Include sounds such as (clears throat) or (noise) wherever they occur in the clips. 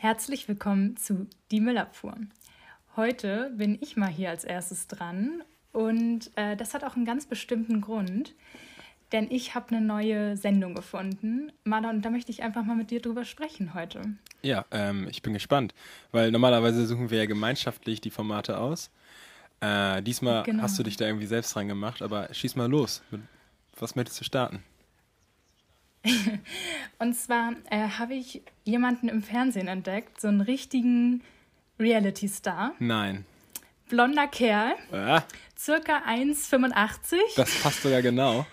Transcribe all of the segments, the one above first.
Herzlich willkommen zu Die Müllabfuhr. Heute bin ich mal hier als erstes dran und äh, das hat auch einen ganz bestimmten Grund, denn ich habe eine neue Sendung gefunden. Marlon, und da möchte ich einfach mal mit dir drüber sprechen heute. Ja, ähm, ich bin gespannt, weil normalerweise suchen wir ja gemeinschaftlich die Formate aus. Äh, diesmal genau. hast du dich da irgendwie selbst dran gemacht, aber schieß mal los. Was möchtest du starten? (laughs) und zwar äh, habe ich jemanden im Fernsehen entdeckt, so einen richtigen Reality-Star. Nein. Blonder Kerl. Ja. Circa 1,85. Das passt sogar genau.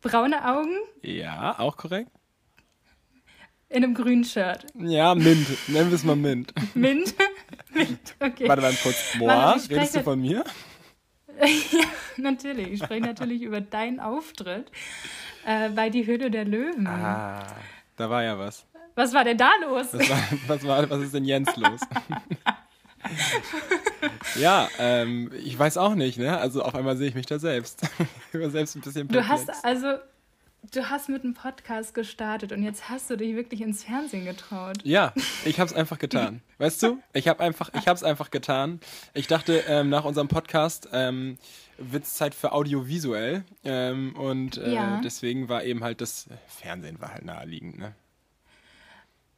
Braune Augen. Ja, auch korrekt. In einem grünen Shirt. Ja, Mint. Nennen wir es mal Mint. Mint? (laughs) Mint, okay. Warte mal kurz. Boah, redest du von mir? (laughs) ja, natürlich. Ich spreche natürlich über deinen Auftritt äh, bei Die Höhle der Löwen. Ah, da war ja was. Was war denn da los? Was, war, was, war, was ist denn Jens los? (laughs) ja, ähm, ich weiß auch nicht, ne? Also auf einmal sehe ich mich da selbst. (laughs) Über selbst ein bisschen perplex. Du hast also, du hast mit einem Podcast gestartet und jetzt hast du dich wirklich ins Fernsehen getraut. Ja, ich habe es einfach getan. Weißt du? Ich habe einfach, ich habe es einfach getan. Ich dachte ähm, nach unserem Podcast ähm, wird es Zeit für audiovisuell ähm, und äh, ja. deswegen war eben halt das Fernsehen war halt naheliegend, ne?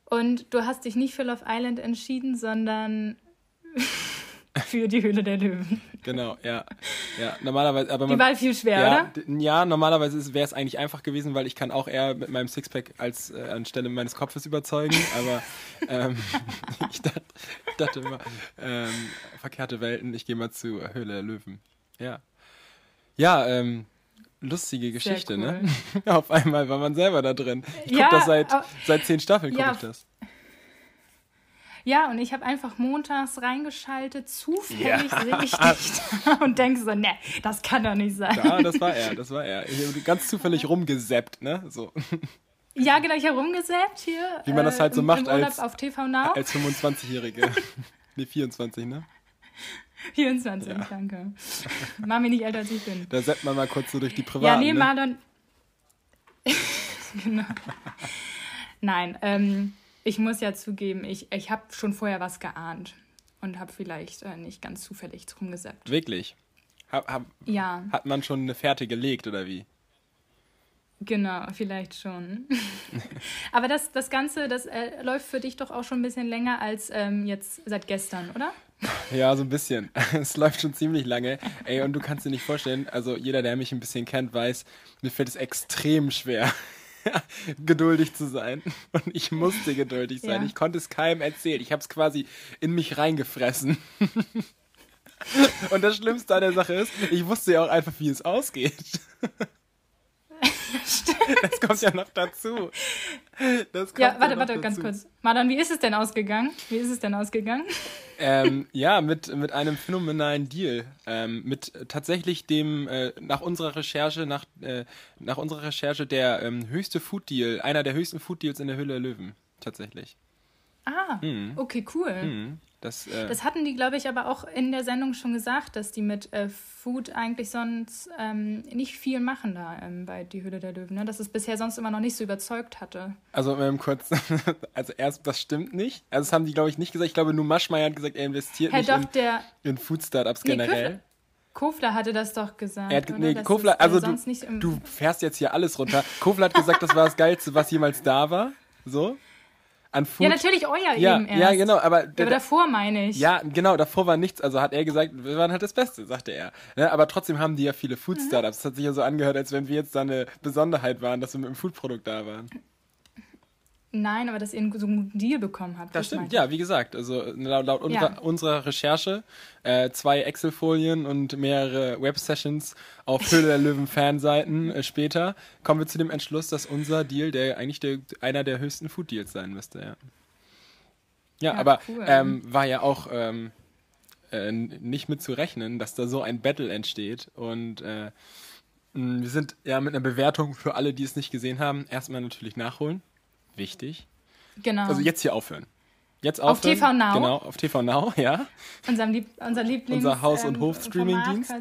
Und du hast dich nicht für Love Island entschieden, sondern (laughs) für die Höhle der Löwen. Genau, ja. ja normalerweise, aber man, die Wahl viel schwer, ja, oder? Ja, normalerweise wäre es eigentlich einfach gewesen, weil ich kann auch eher mit meinem Sixpack als äh, anstelle meines Kopfes überzeugen. (laughs) Aber ähm, (laughs) ich dachte, dachte immer, ähm, verkehrte Welten, ich gehe mal zu Höhle der Löwen. Ja. Ja, ähm, lustige Geschichte, ne? cool. ne? (laughs) Auf einmal war man selber da drin. Ich gucke ja, das seit, seit zehn Staffeln, gucke ja, ich das. Ja, und ich habe einfach montags reingeschaltet, zufällig ja. sehe ich dich da (laughs) und denke so, ne, das kann doch nicht sein. Ja, das war er, das war er. Ich habe ganz zufällig rumgesappt, ne? So. Ja, genau, ich habe rumgesappt hier. Wie man das halt so äh, macht als, auf TV Now. als 25-Jährige. (laughs) nee, 24, ne? 24, ja. danke. Mach mich nicht älter, als ich bin. Da setzt man mal kurz so durch die Privaten. Ja, nee, ne? Marlon. (laughs) genau. Nein, ähm, ich muss ja zugeben, ich, ich habe schon vorher was geahnt und habe vielleicht äh, nicht ganz zufällig rumgesappt. Wirklich? Hab, hab, ja. Hat man schon eine Fährte gelegt oder wie? Genau, vielleicht schon. (laughs) Aber das, das Ganze, das äh, läuft für dich doch auch schon ein bisschen länger als ähm, jetzt seit gestern, oder? Ja, so ein bisschen. (laughs) Es läuft schon ziemlich lange. Ey, und du kannst dir nicht vorstellen, also jeder, der mich ein bisschen kennt, weiß, mir fällt es extrem schwer, (laughs) geduldig zu sein. Und ich musste geduldig sein. Ja. Ich konnte es keinem erzählen. Ich habe es quasi in mich reingefressen. (laughs) Und das Schlimmste an der Sache ist, ich wusste ja auch einfach, wie es ausgeht. Das kommt ja noch dazu. ja, warte, warte, dazu. ganz kurz. Madame, wie ist es denn ausgegangen? Wie ist es denn ausgegangen? Ähm, ja, mit, mit einem phänomenalen Deal. Ähm, mit tatsächlich dem, äh, nach unserer Recherche, nach, äh, nach unserer Recherche der ähm, höchste Food Deal, einer der höchsten Food Deals in der Höhle der Löwen. Tatsächlich. Ah, mhm. okay, cool. Mhm. Das, äh, das hatten die, glaube ich, aber auch in der Sendung schon gesagt, dass die mit äh, Food eigentlich sonst ähm, nicht viel machen da ähm, bei Die Höhle der Löwen. Ne? Dass es bisher sonst immer noch nicht so überzeugt hatte. Also ähm, kurz, (laughs) also erst, das stimmt nicht. Also das haben die, glaube ich, nicht gesagt. Ich glaube, nur Maschmeyer hat gesagt, er investiert hey, nicht doch, in, der, in Food-Startups nee, generell. Kofler hatte das doch gesagt. Er hat, nee, Kofler, also du, du fährst jetzt hier alles runter. Kofler hat gesagt, das war das Geilste, was jemals da war. So an Food. Ja, natürlich euer ja, eben erst. Ja, genau, aber, aber davor meine ich. Ja, genau, davor war nichts. Also hat er gesagt, wir waren halt das Beste, sagte er. Ne, aber trotzdem haben die ja viele Food-Startups. Das hat sich ja so angehört, als wenn wir jetzt da eine Besonderheit waren, dass wir mit einem Food-Produkt da waren. Nein, aber dass ihr so einen Deal bekommen habt. Das, stimmt, ja, wie gesagt. Also laut, laut unserer, ja. unserer, Recherche, äh, zwei Excel-Folien und mehrere Web-Sessions auf Höhle der Löwen-Fanseiten äh, später, kommen wir zu dem Entschluss, dass unser Deal der eigentlich der, einer der höchsten Food-Deals sein müsste, ja. Ja, ja aber cool. ähm, war ja auch ähm, äh, nicht mit zu rechnen, dass da so ein Battle entsteht. Und äh, wir sind ja mit einer Bewertung für alle, die es nicht gesehen haben, erstmal natürlich nachholen wichtig. Genau. Also jetzt hier aufhören. Jetzt aufhören. Auf TV Now. Genau, auf TV Now, (laughs) ja. Unser, Lieb unser Lieblings... Unser Haus- und ähm, Hof-Streaming-Dienst.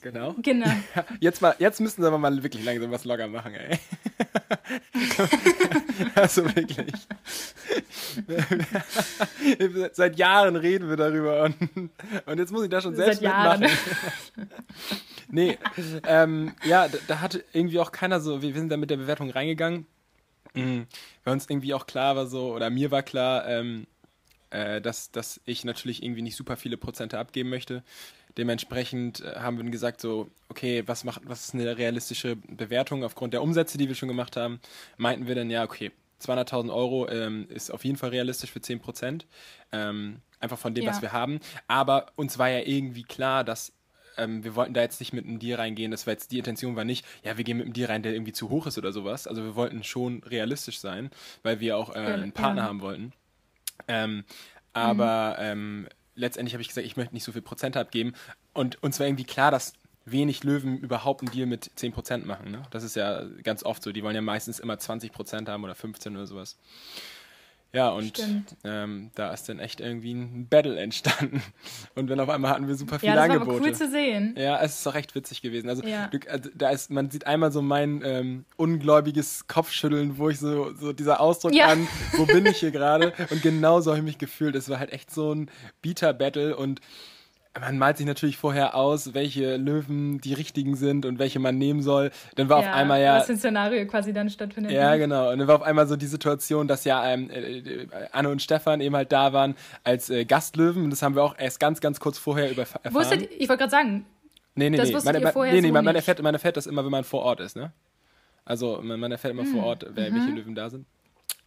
Genau. Genau. (laughs) Ja, jetzt, mal, jetzt müssen aber mal wirklich langsam was locker machen, ey. (laughs) also wirklich. Seit Jahren reden wir darüber und, und jetzt muss ich da schon selbst Seit mitmachen. nee, ähm, ja, da, da hat irgendwie auch keiner so, wir sind da mit der Bewertung reingegangen, mhm. weil uns irgendwie auch klar war so, oder mir war klar, ähm, äh, dass, dass ich natürlich irgendwie nicht super viele Prozente abgeben möchte. Dementsprechend äh, haben wir gesagt, so, okay, was, macht, was ist eine realistische Bewertung aufgrund der Umsätze, die wir schon gemacht haben? Meinten wir dann, ja, okay, 200.000 Euro ähm, ist auf jeden Fall realistisch für 10 Prozent. Ähm, einfach von dem, ja. was wir haben. Aber uns war ja irgendwie klar, dass ähm, wir wollten da jetzt nicht mit einem Deal reingehen. Das war jetzt die Intention war nicht, ja, wir gehen mit einem Deal rein, der irgendwie zu hoch ist oder sowas. Also wir wollten schon realistisch sein, weil wir auch äh, einen Partner ja. haben wollten. Ähm, aber mhm. ähm, letztendlich habe ich gesagt, ich möchte nicht so viel Prozent abgeben. Und uns war irgendwie klar, dass wenig Löwen überhaupt einen Deal mit 10% machen. Ne? Das ist ja ganz oft so. Die wollen ja meistens immer 20% haben oder 15% oder sowas. Ja, und ähm, da ist dann echt irgendwie ein Battle entstanden. (laughs) Und dann auf einmal hatten wir super viele ja, das Angebote. War cool zu sehen. Ja, es ist auch echt witzig gewesen. Also, ja. du, also da ist, man sieht einmal so mein ähm, ungläubiges Kopfschütteln, wo ich so, so dieser Ausdruck ja. an, wo bin ich hier (laughs) gerade? Und genau so habe ich mich gefühlt. Es war halt echt so ein Bieter-Battle und man malt sich natürlich vorher aus, welche Löwen die richtigen sind und welche man nehmen soll. Dann war ja, auf einmal ja. Was ein Szenario quasi dann stattfindet. Ja, ne? genau. Und dann war auf einmal so die Situation, dass ja ähm, äh, Anne und Stefan eben halt da waren als äh, Gastlöwen. Und das haben wir auch erst ganz, ganz kurz vorher erfahren. Wusstet, ich wollte gerade sagen. Nee, nee, das nee. Man, man, nee, nee, man, man, erfährt, man erfährt das immer, wenn man vor Ort ist, ne? Also man, man erfährt immer hm. vor Ort, wer, mhm. welche Löwen da sind.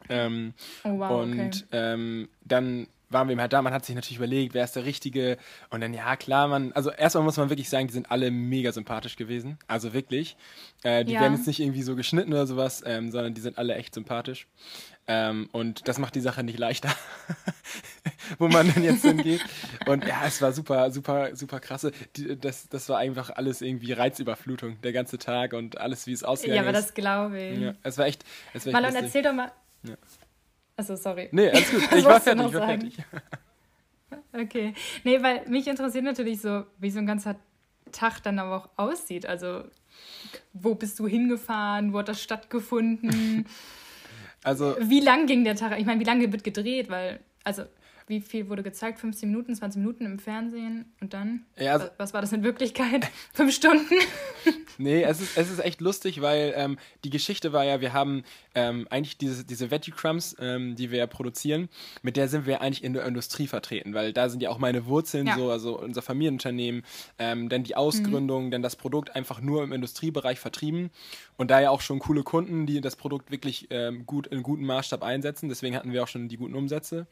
Ähm, oh, wow, und okay. ähm, dann waren wir halt da, man hat sich natürlich überlegt, wer ist der Richtige und dann, ja klar, man, also erstmal muss man wirklich sagen, die sind alle mega sympathisch gewesen, also wirklich, äh, die ja. werden jetzt nicht irgendwie so geschnitten oder sowas, ähm, sondern die sind alle echt sympathisch ähm, und das macht die Sache nicht leichter, (laughs) wo man denn jetzt hingeht und ja, es war super, super, super krasse, die, das, das war einfach alles irgendwie Reizüberflutung, der ganze Tag und alles, wie es ausgegangen ist. Ja, aber das glaube ich. Ja, es war echt, es war echt Marlon, erzähl doch mal, ja. Also sorry. Nee, alles gut. (laughs) Ich war fertig, ich war fertig. (laughs) Okay. Nee, weil mich interessiert natürlich so, wie so ein ganzer Tag dann aber auch aussieht. Also, wo bist du hingefahren? Wo hat das stattgefunden? (laughs) Also. Wie lang ging der Tag? Ich meine, wie lange wird gedreht? Weil, also, wie viel wurde gezeigt? 15 Minuten, 20 Minuten im Fernsehen und dann? Ja, also, was war das in Wirklichkeit? Fünf Stunden? nee, es ist, es ist echt lustig, weil ähm, die Geschichte war ja, wir haben ähm, eigentlich diese, diese Veggie Crumbs, ähm, die wir ja produzieren, mit der sind wir eigentlich in der Industrie vertreten, weil da sind ja auch meine Wurzeln ja. so, also unser Familienunternehmen, ähm, dann die Ausgründung, mhm. dann das Produkt einfach nur im Industriebereich vertrieben und da ja auch schon coole Kunden, die das Produkt wirklich ähm, gut in guten Maßstab einsetzen, deswegen hatten wir auch schon die guten Umsätze.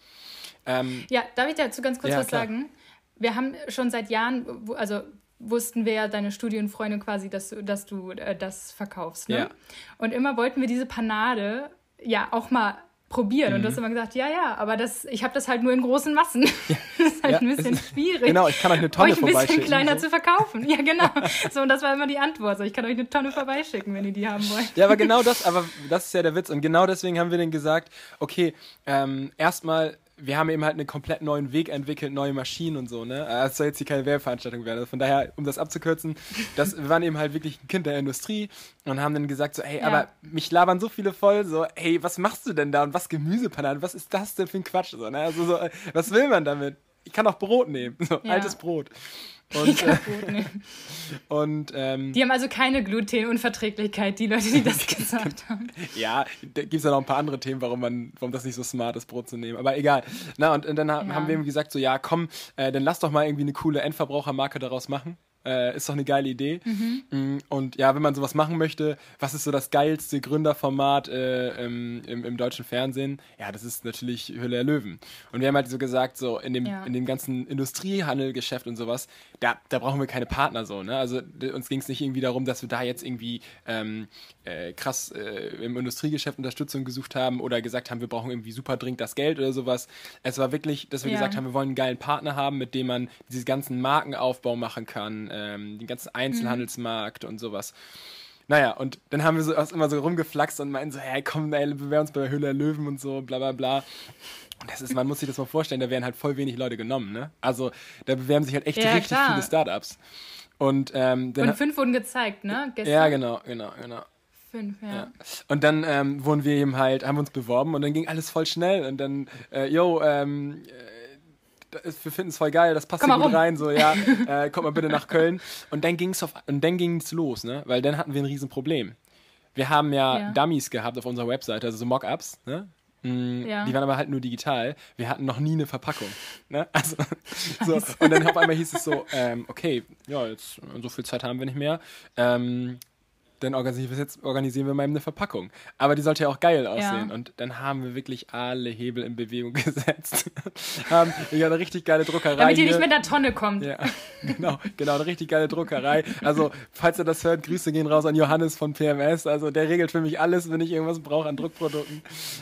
Ähm, ja, darf ich dazu ganz kurz ja, was klar. sagen? Wir haben schon seit Jahren, also wussten wir ja deine Studienfreunde quasi, dass, du, dass du äh, das verkaufst. Ne? Ja. Und immer wollten wir diese Panade ja auch mal probieren. Mhm. Und du hast immer gesagt, ja, ja, aber das, ich habe das halt nur in großen Massen. (laughs) Ja. das ist halt ja, ein bisschen schwierig. Genau, ich kann euch eine Tonne euch ein bisschen kleiner so. zu verkaufen. Ja, genau. (laughs) so, und das war immer die Antwort. So, ich kann euch eine Tonne vorbeischicken, wenn ihr die haben wollt. Ja, aber genau das, aber das ist ja der Witz. Und genau deswegen haben wir dann gesagt, okay, ähm, erstmal wir haben eben halt einen komplett neuen Weg entwickelt, neue Maschinen und so, ne? Das soll jetzt hier keine Werbeveranstaltung werden. Also von daher, um das abzukürzen, das, wir (laughs) waren eben halt wirklich ein Kind der Industrie und haben dann gesagt so, hey, ja. aber mich labern so viele voll, so, hey, was machst du denn da und was Gemüsepanaden, was ist das denn für ein Quatsch, so, ne? Also so, was will man damit? Ich kann auch Brot nehmen, so, ja. altes Brot. Und, äh, und ähm, die haben also keine Glutenunverträglichkeit, die Leute, die das gesagt (laughs) haben. ja, da gibt es ja noch ein paar andere Themen, warum man, warum das nicht so smart ist, Brot zu nehmen. Aber egal. Na, und, und dann ja. haben wir ihm gesagt, so ja, komm, äh, dann lass doch mal irgendwie eine coole Endverbrauchermarke daraus machen. Äh, ist doch eine geile Idee. Mhm. Mm, und ja, wenn man sowas machen möchte, was ist so das geilste Gründerformat äh, im, im, im, deutschen Fernsehen? Ja, das ist natürlich Hülle der Löwen. Und wir haben halt so gesagt, so in dem, ja. in dem ganzen Industriehandelgeschäft und sowas, da, da brauchen wir keine Partner so. Ne? Also uns ging es nicht irgendwie darum, dass wir da jetzt irgendwie ähm, äh, krass äh, im Industriegeschäft Unterstützung gesucht haben oder gesagt haben, wir brauchen irgendwie super dringend das Geld oder sowas. Es war wirklich, dass wir ja. gesagt haben, wir wollen einen geilen Partner haben, mit dem man diesen ganzen Markenaufbau machen kann ähm, den ganzen Einzelhandelsmarkt mhm. und sowas. Naja, und dann haben wir so immer so rumgeflaxt und meinten so, hey, komm, ey, bewerben uns bei der Höhle der Löwen und so, bla bla bla. Und das ist, man muss sich das mal vorstellen, da werden halt voll wenig Leute genommen, ne? Also da bewerben sich halt echt ja, richtig klar. viele Startups. Und, ähm, und fünf wurden gezeigt, ne? Gestern. Ja, genau, genau, genau. Fünf, ja. ja. Und dann ähm, wurden wir eben halt, haben uns beworben und dann ging alles voll schnell und dann, äh, yo, ähm, äh, wir finden es voll geil, das passt hier gut rum. rein, so, ja, (laughs) äh, kommt mal bitte nach Köln. Und dann ging es und dann ging's los, ne? Weil dann hatten wir ein Riesenproblem. Wir haben ja, ja. Dummies gehabt auf unserer Webseite, also so Mockups, ne? Mm, ja. Die waren aber halt nur digital. Wir hatten noch nie eine Verpackung. Ne? (laughs) Also, (laughs) so. Und dann auf einmal hieß es so, ähm, okay, ja, jetzt so viel Zeit haben wir nicht mehr. Ähm, dann organisieren wir, jetzt, organisieren wir mal eine Verpackung. Aber die sollte ja auch geil aussehen. Ja. Und dann haben wir wirklich alle Hebel in Bewegung (laughs) gesetzt. haben ja eine richtig geile Druckerei. Damit ihr nicht mit der Tonne kommt. Ja, genau, genau, eine richtig geile Druckerei. Also, falls ihr das hört, Grüße gehen raus an Johannes von PMS. Also, der regelt für mich alles, wenn ich irgendwas brauche an Druckprodukten.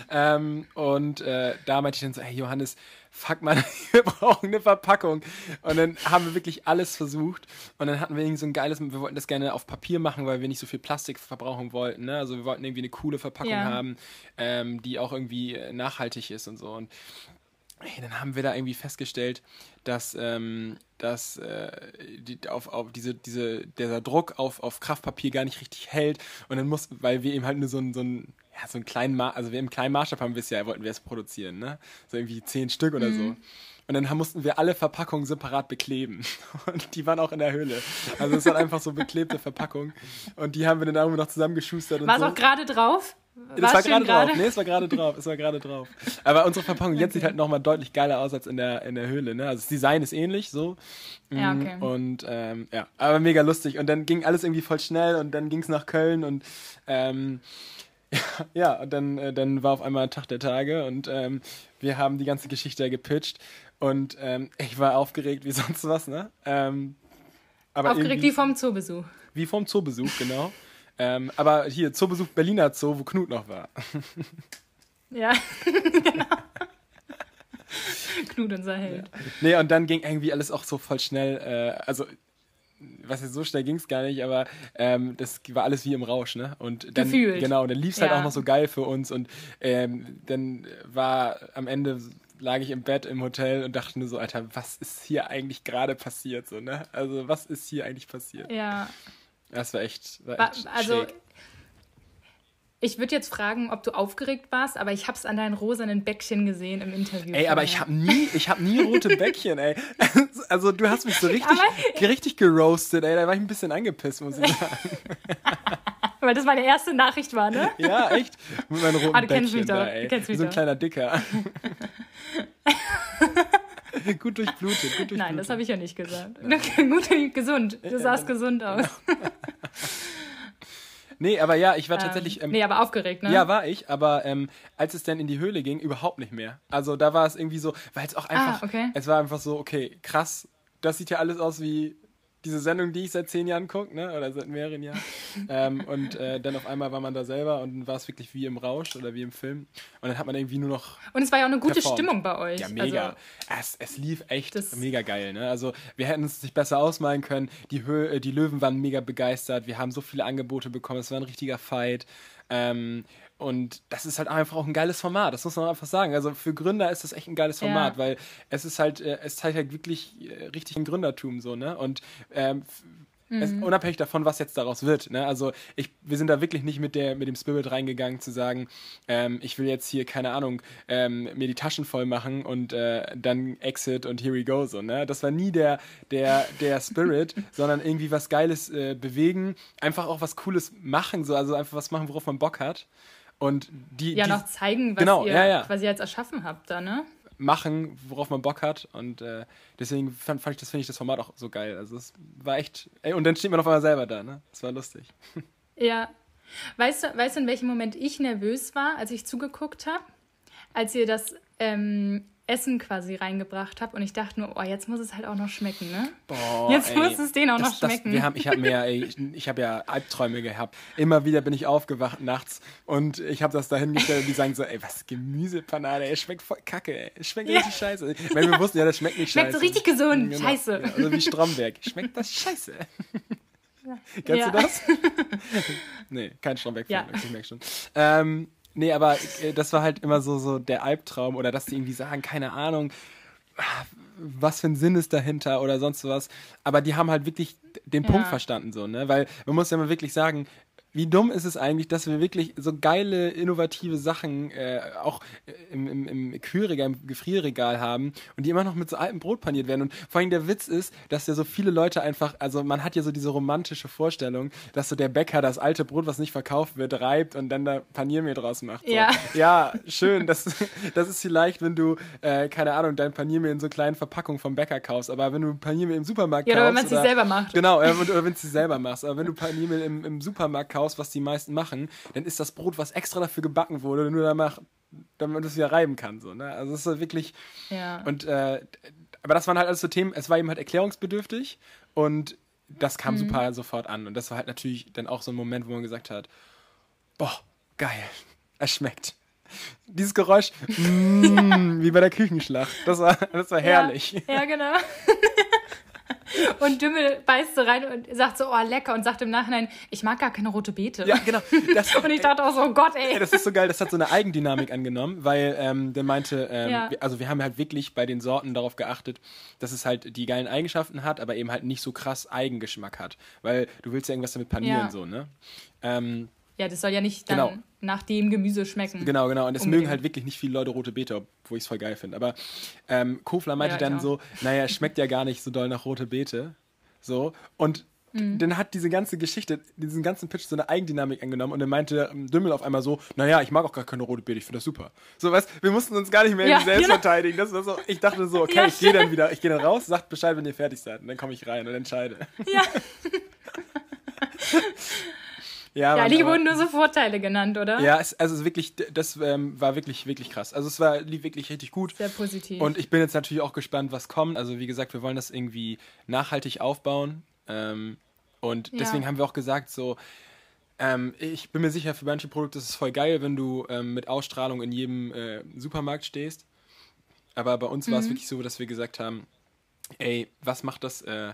Ähm, und äh, da meinte ich dann so, hey Johannes, fuck man, (laughs) wir brauchen eine Verpackung. Und dann haben wir wirklich alles versucht. Und dann hatten wir irgendwie so ein geiles, wir wollten das gerne auf Papier machen, weil wir nicht so viel Plastik verbrauchen wollten. Ne? Also wir wollten irgendwie eine coole Verpackung ja. haben, ähm, die auch irgendwie äh, nachhaltig ist und so. Und hey, dann haben wir da irgendwie festgestellt, dass, ähm, dass äh, die, auf, auf diese, diese, dieser Druck auf, auf Kraftpapier gar nicht richtig hält. Und dann muss, weil wir eben halt nur so ein, so ein ja, so einen kleinen, Ma also wir im kleinen Maßstab haben wir es ja, wollten wir es produzieren, ne? So irgendwie zehn Stück oder mhm. so. Und dann mussten wir alle Verpackungen separat bekleben. (laughs) Und die waren auch in der Höhle. Also es waren einfach so beklebte Verpackungen. Und die haben wir dann irgendwie noch zusammengeschustert. War es so. auch gerade drauf? Das war gerade drauf. Nee, es war gerade drauf. Es war gerade drauf. Aber unsere Verpackung okay. jetzt sieht halt nochmal deutlich geiler aus als in der, in der Höhle. Ne? Also das Design ist ähnlich so. Ja, mm, okay. Und ähm, ja, aber mega lustig. Und dann ging alles irgendwie voll schnell und dann ging es nach Köln und ähm, (laughs) ja, und dann, äh, dann war auf einmal Tag der Tage und ähm, wir haben die ganze Geschichte gepitcht und ähm, ich war aufgeregt wie (laughs) sonst was, ne? Ähm, aufgeregt wie vom Zoobesuch. Wie vom Zoobesuch, genau. ähm, aber hier, Zoobesuch Berliner Zoo, wo Knut noch war. ja, (laughs) genau. Knut unser Held. Ja. Nee, und dann ging irgendwie alles auch so voll schnell. Äh, also was jetzt so schnell ging es gar nicht, aber ähm, das war alles wie im Rausch, ne? Und dann, Gefühlt. genau, dann lief es halt auch noch so geil für uns und ähm, dann war am Ende lag ich im Bett im Hotel und dachte nur so, Alter, was ist hier eigentlich gerade passiert, so, ne? Also was ist hier eigentlich passiert? Ja. Das war echt, war echt also schräg. Ich würde jetzt fragen, ob du aufgeregt warst, aber ich habe es an deinen rosanen Bäckchen gesehen im Interview. Ey, aber ich habe nie, ich habe nie rote (laughs) Bäckchen, ey. (laughs) Also du hast mich so richtig, richtig geroastet, ey. Da war ich ein bisschen angepisst, muss ich sagen. (laughs) Weil das meine erste Nachricht war, ne? Ja, echt. Mit meinen roten ah, du Bäckchen kennst mich da, ey. Du kennst mich so ein kleiner Dicker. gut durchblutet, gut durchblutet. Nein, das habe ich ja nicht gesagt. gut, gesund. Du sahst genau. gesund aus. Nee, aber ja, ich war ähm, tatsächlich. Ähm, nee, aber aufgeregt, ne? Ja, war ich, aber ähm, als es dann in die Höhle ging, überhaupt nicht mehr. Also da war es irgendwie so, weil es auch ah, einfach. Ah, okay. Es war einfach so, okay, krass, das sieht ja alles aus wie diese Sendung, die ich seit zehn Jahren gucke, ne? oder seit mehreren Jahren. ähm, und äh, dann auf einmal war man da selber und war es wirklich wie im Rausch oder wie im Film. Und dann hat man irgendwie nur noch. Und es war ja auch eine gute performt. Stimmung bei euch. Ja, mega. Also, es, es lief echt mega geil. Ne? Also, wir hätten es sich besser ausmalen können. Die, Hö äh, die Löwen waren mega begeistert. Wir haben so viele Angebote bekommen. Es war ein richtiger Fight. Ähm, und das ist halt einfach auch ein geiles Format, das muss man einfach sagen. Also für Gründer ist das echt ein geiles Format, ja. weil es ist halt, äh, es zeigt halt wirklich äh, richtig ein Gründertum so, ne? Und ähm, mhm. es, unabhängig davon, was jetzt daraus wird, ne? Also ich, wir sind da wirklich nicht mit der, mit dem Spirit reingegangen zu sagen, ähm, ich will jetzt hier, keine Ahnung, ähm, mir die Taschen voll machen und äh, dann Exit und here we go, so, ne? Das war nie der, der, der Spirit, (laughs) sondern irgendwie was Geiles äh, bewegen, einfach auch was Cooles machen, so, also einfach was machen, worauf man Bock hat. Und die. Ja, die, noch zeigen, was genau, ihr ja, ja. quasi jetzt erschaffen habt da, ne? Machen, worauf man Bock hat. Und äh, deswegen fand, fand ich das, finde ich das Format auch so geil. Also es war echt. Ey, und dann steht man auf einmal selber da, ne? Das war lustig. (laughs) Ja. Weißt du, weißt du, in welchem Moment ich nervös war, als ich zugeguckt habe? Als ihr das ähm, Essen quasi reingebracht habe und ich dachte nur, oh, jetzt muss es halt auch noch schmecken, ne? Boah, jetzt ey, muss es denen auch das, noch schmecken. Das, wir haben, ich habe mir, ey, ich, ich habe ja Albträume gehabt. Immer wieder bin ich aufgewacht nachts und ich habe das da hingestellt und die sagen so, ey, was Gemüsepanade, ey, schmeckt voll kacke, ey, schmeckt ja. richtig scheiße. Weil wir wussten ja, das schmeckt nicht schmeckt scheiße. Schmeckt so richtig gesund, genau. scheiße. Ja, also wie Stromberg, schmeckt das scheiße. Ja. Kennst du das? (laughs) nee, kein Stromberg-Film, ich merke schon. Ähm, Nee, aber äh, das war halt immer so, so der Albtraum oder dass die irgendwie sagen, keine Ahnung, was für ein Sinn ist dahinter oder sonst was. Aber die haben halt wirklich den ja. Punkt verstanden, so, ne? Weil man muss ja mal wirklich sagen, wie dumm ist es eigentlich, dass wir wirklich so geile, innovative Sachen äh, auch im, im, im Kühlregal, im Gefrierregal haben und die immer noch mit so altem Brot paniert werden. Und vor allem der Witz ist, dass ja so viele Leute einfach, also man hat ja so diese romantische Vorstellung, dass so der Bäcker das alte Brot, was nicht verkauft wird, reibt und dann da Paniermehl draus macht. So. Ja. Ja, schön. Das, das ist vielleicht, wenn du, äh, keine Ahnung, dein Paniermehl in so kleinen Verpackungen vom Bäcker kaufst. Aber wenn du Paniermehl im Supermarkt Ja, kaufst. oder wenn man es sich selber macht. Genau, äh, oder wenn du es selber machst. Aber wenn du Paniermehl im, im Supermarkt kaufst, was die meisten machen, dann ist das Brot, was extra dafür gebacken wurde, nur danach, damit man das wieder reiben kann. So, ne? Also es ist wirklich. Ja. Und äh, aber das waren halt alles so Themen, es war eben halt erklärungsbedürftig und das kam Mhm. super sofort an. Und das war halt natürlich dann auch so ein Moment, wo man gesagt hat, boah, geil, (laughs) es schmeckt. Dieses Geräusch, (laughs) mm, wie bei der Küchenschlacht, das war, das war herrlich. Ja, ja genau. (laughs) (laughs) Und Dümmel beißt so rein und sagt so, oh, lecker. Und sagt im Nachhinein, ich mag gar keine rote Beete. Ja, genau. Das, (laughs) Und ich dachte auch so, oh Gott, ey. Ja, das ist so geil, das hat so eine Eigendynamik angenommen, weil ähm, der meinte, ähm, Ja. also wir haben halt wirklich bei den Sorten darauf geachtet, dass es halt die geilen Eigenschaften hat, aber eben halt nicht so krass Eigengeschmack hat. Weil du willst ja irgendwas damit panieren, Ja. so, ne? Ähm, Ja, das soll ja nicht dann Genau. nach dem Gemüse schmecken. genau, genau. Und es mögen halt wirklich nicht viele Leute rote Beete, obwohl ich es voll geil finde. Aber ähm, Kofler meinte Ja, dann auch. so, naja, es schmeckt ja gar nicht so doll nach rote Beete. So. Und Mhm. dann hat diese ganze Geschichte, diesen ganzen Pitch so eine Eigendynamik angenommen und dann meinte ähm, Dümmel auf einmal so, naja, ich mag auch gar keine rote Beete, ich finde das super. So, weißt wir mussten uns gar nicht mehr Ja, selbst genau. verteidigen. Das war so, ich dachte so, okay, Ja, ich gehe dann wieder, ich gehe dann raus, sagt Bescheid, wenn ihr fertig seid und dann komme ich rein und entscheide. Ja, (laughs) (laughs) Ja, ja aber- wurden nur so Vorteile genannt, oder? Ja, es, also es wirklich, das ähm, war wirklich, wirklich krass. Also es war, lief wirklich richtig gut. Sehr positiv. Und ich bin jetzt natürlich auch gespannt, was kommt. Also wie gesagt, wir wollen das irgendwie nachhaltig aufbauen. Ähm, und Ja. deswegen haben wir auch gesagt, so, ähm, ich bin mir sicher, für manche Produkte ist es voll geil, wenn du ähm, mit Ausstrahlung in jedem äh, Supermarkt stehst. Aber bei uns war es wirklich so, dass wir gesagt haben, ey, was macht das, äh,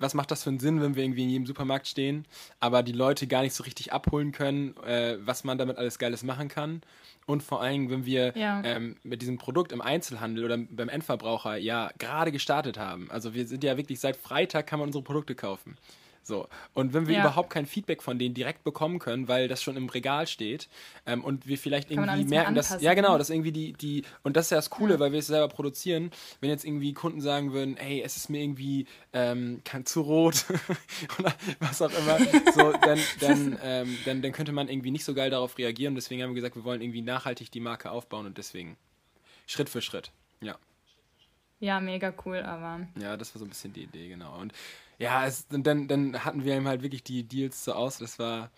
was macht das für einen Sinn, wenn wir irgendwie in jedem Supermarkt stehen, aber die Leute gar nicht so richtig abholen können, äh, was man damit alles Geiles machen kann. Und vor allem, wenn wir Ja. ähm, mit diesem Produkt im Einzelhandel oder beim Endverbraucher ja gerade gestartet haben. Also wir sind ja wirklich seit Freitag kann man unsere Produkte kaufen. So. Und wenn wir Ja. überhaupt kein Feedback von denen direkt bekommen können, weil das schon im Regal steht ähm, und wir vielleicht Kann irgendwie merken, dass. Ja, genau, ne? dass irgendwie die, die, und das ist ja das Coole, weil wir es selber produzieren, wenn jetzt irgendwie Kunden sagen würden, ey, es ist mir irgendwie ähm, zu rot (laughs) oder was auch immer, so, dann, (laughs) dann, ähm, dann, dann könnte man irgendwie nicht so geil darauf reagieren. Deswegen haben wir gesagt, wir wollen irgendwie nachhaltig die Marke aufbauen und deswegen Schritt für Schritt. Ja. ja, mega cool, aber. Ja, das war so ein bisschen die Idee, genau. Und ja, es, und dann, dann hatten wir ihm halt wirklich die Deals so aus. Das war,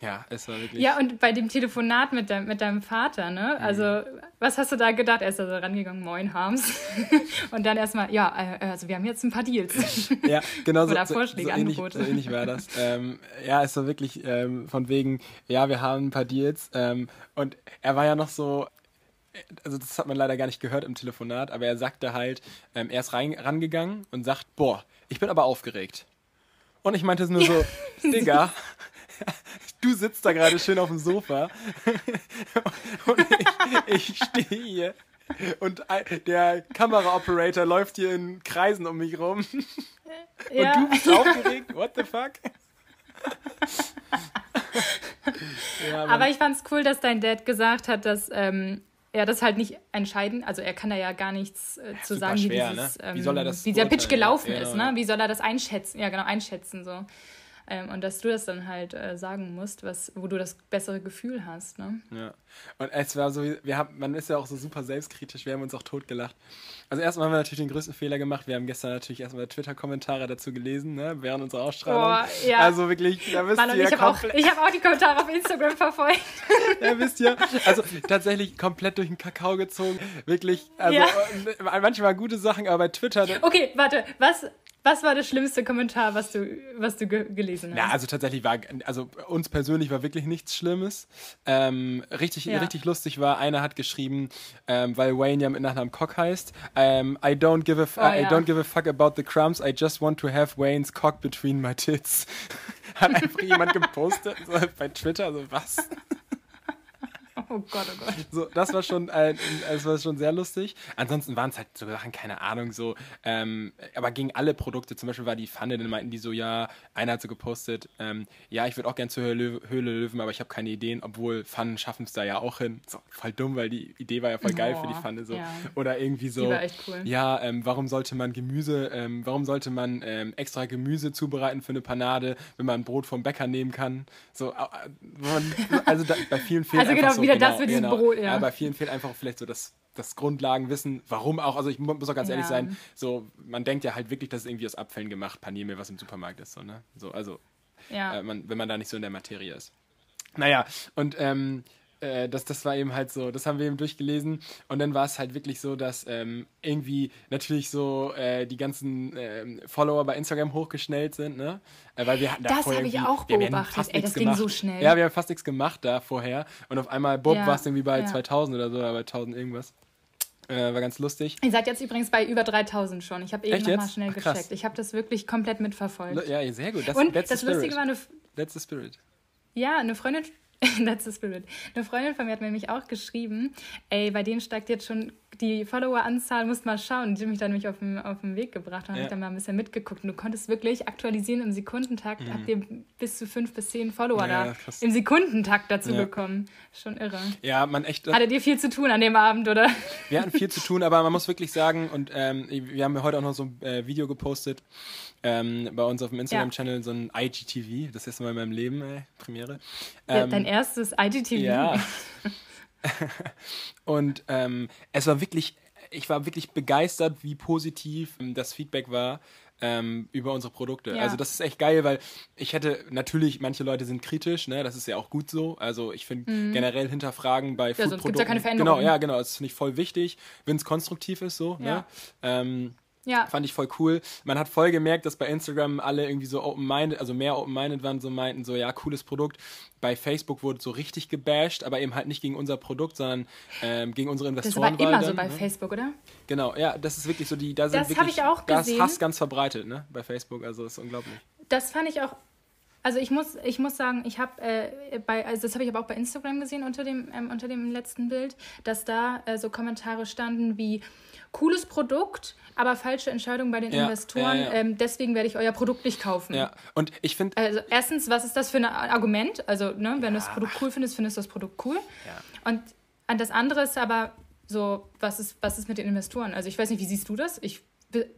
ja, es war wirklich. Ja, und bei dem Telefonat mit, dein, mit deinem Vater, ne? Mhm. Also, was hast du da gedacht? Er ist also rangegangen, moin, Harms. (laughs) und dann erstmal, ja, äh, also wir haben jetzt ein paar Deals. (laughs) Ja, genau (laughs) so, Oder so, Vorschläge, so, ähnlich, so Angebote. ähnlich war das. ähm, ja, es war wirklich ähm, von wegen, ja, wir haben ein paar Deals. Ähm, und er war ja noch so, also das hat man leider gar nicht gehört im Telefonat, aber er sagte halt, ähm, er ist rein, rangegangen und sagt, boah, ich bin aber aufgeregt. Und ich meinte es nur so, (laughs) Digga, du sitzt da gerade schön auf dem Sofa (laughs) und ich, ich stehe hier und der Kameraoperator läuft hier in Kreisen um mich rum ja. und du bist aufgeregt? What the fuck? (laughs) ja. Aber ich fand's cool, dass dein Dad gesagt hat, dass ähm, er das halt nicht entscheiden, also er kann da ja gar nichts äh, zu sagen, schwer, wie, dieses, ne? ähm, Wie das wie dieser Pitch gelaufen Ja, ist, ne? Wie soll er das einschätzen? Ja, genau, einschätzen so. Ähm, und dass du das dann halt äh, sagen musst, was, wo du das bessere Gefühl hast, ne? Ja. Und es war so, wir haben, man ist ja auch so super selbstkritisch, wir haben uns auch totgelacht. Also erstmal haben wir natürlich den größten Fehler gemacht. Wir haben gestern natürlich erstmal Twitter-Kommentare dazu gelesen, ne, während unserer Ausstrahlung. Boah, ja. Also wirklich, da wisst Mann, ihr ich habe auch, ich hab auch die Kommentare auf Instagram verfolgt. (laughs) ja, wisst ihr, also tatsächlich komplett durch den Kakao gezogen. Wirklich, also Ja. äh, manchmal gute Sachen, aber bei Twitter, Okay, warte, was, was war das schlimmste Kommentar, was du, was du ge gelesen hast? Ja, also tatsächlich war, also uns persönlich war wirklich nichts Schlimmes. Ähm, richtig, Ja. richtig lustig war, einer hat geschrieben, ähm, weil Wayne ja mit Nachnamen Cock heißt, ähm, I don't give a Oh, I ja. don't give a fuck about the crumbs, I just want to have Wayne's cock between my tits. (laughs) hat einfach jemand gepostet so, bei Twitter, so was? Oh Gott, oh Gott. So, das war schon, äh, das war schon sehr lustig. Ansonsten waren es halt so Sachen, keine Ahnung, so, ähm, aber gegen alle Produkte, zum Beispiel war die Pfanne, dann meinten die so, ja, einer hat so gepostet, ähm, ja, ich würde auch gern zur Höhle, Höhle Löwen, aber ich habe keine Ideen, obwohl Pfannen schaffen es da ja auch hin. So, voll dumm, weil die Idee war ja voll geil oh, für die Pfanne. So. Ja. Oder irgendwie so, die war echt cool. ja, ähm, warum sollte man Gemüse, ähm, warum sollte man ähm, extra Gemüse zubereiten für eine Panade, wenn man Brot vom Bäcker nehmen kann? So, äh, man, also da, bei vielen fehlt Also genau, so, wieder genau, das mit diesem genau, Brot, ja. ja. Bei vielen fehlt einfach vielleicht so das das Grundlagenwissen, warum auch, also ich muss auch ganz ja. ehrlich sein, so, man denkt ja halt wirklich, dass es irgendwie aus Abfällen gemacht, Paniermehl, was im Supermarkt ist, so, ne? So, also, ja. äh, man, wenn man da nicht so in der Materie ist. Naja, und ähm, äh, das, das war eben halt so, das haben wir eben durchgelesen und dann war es halt wirklich so, dass ähm, irgendwie natürlich so äh, die ganzen äh, Follower bei Instagram hochgeschnellt sind, ne? Äh, weil wir hatten da Das habe ich auch beobachtet, ey, das ging so schnell. Ja, wir haben fast nichts gemacht da vorher und auf einmal, Bob, ja. war es irgendwie bei ja. 2000 oder so, oder bei 1000 irgendwas. Äh, war ganz lustig. Ihr seid jetzt übrigens bei über 3000 schon. Ich habe eben nochmal schnell Ach, gecheckt. Ich habe das wirklich komplett mitverfolgt. Ja, sehr gut. Das, Und das Lustige war eine. That's the spirit. Ja, eine Freundin (laughs) That's the spirit. Eine Freundin von mir hat mir nämlich auch geschrieben, ey, bei denen steigt jetzt schon die Follower-Anzahl, musst mal schauen. Die hat mich dann nämlich auf den, auf den Weg gebracht und ja. habe dann mal ein bisschen mitgeguckt. Und du konntest wirklich aktualisieren im Sekundentakt, mhm. habt ihr bis zu fünf bis zehn Follower ja, da krass. im Sekundentakt dazu ja. bekommen. Schon irre. Ja, man echt. Hattet ihr viel zu tun an dem Abend, oder? Wir hatten viel zu tun, aber man muss wirklich sagen, und ähm, wir haben heute auch noch so ein äh, Video gepostet, ähm, bei uns auf dem Instagram-Channel so ein IGTV, das erste Mal in meinem Leben, ey, Premiere. Ähm, ja, dein erstes IGTV. Ja. (laughs) (laughs) und ähm, es war wirklich, ich war wirklich begeistert, wie positiv das Feedback war ähm, über unsere Produkte. Ja. Also das ist echt geil, weil ich hätte natürlich, manche Leute sind kritisch, ne, das ist ja auch gut so. Also ich finde mhm. generell hinterfragen bei ja, Foodprodukten. Ja keine Veränderung. Genau, ja, genau, das finde ich voll wichtig, wenn es konstruktiv ist so. Ne? Ja. Ne? Ähm, ja. Fand ich voll cool. Man hat voll gemerkt, dass bei Instagram alle irgendwie so open-minded, also mehr open-minded waren, so meinten, so ja, cooles Produkt. Bei Facebook wurde so richtig gebasht, aber eben halt nicht gegen unser Produkt, sondern ähm, gegen unsere Investoren. Das war immer dann, so bei ne? Facebook, oder? Genau, ja, das ist wirklich so die, da sind das wirklich, ich auch gesehen. das Hass ganz verbreitet, ne, bei Facebook, also ist unglaublich. Das fand ich auch also ich muss, ich muss sagen, ich habe äh, bei, also das habe ich aber auch bei Instagram gesehen unter dem, ähm, unter dem letzten Bild, dass da äh, so Kommentare standen wie cooles Produkt, aber falsche Entscheidung bei den ja, Investoren. Ja, ja. Ähm, deswegen werde ich euer Produkt nicht kaufen. Ja, und ich finde. Also, erstens, was ist das für ein Argument? Also, ne, wenn du das Produkt cool findest, findest du das Produkt cool. Und an das andere ist aber so, was ist, was ist mit den Investoren? Also, ich weiß nicht, wie siehst du das? Ich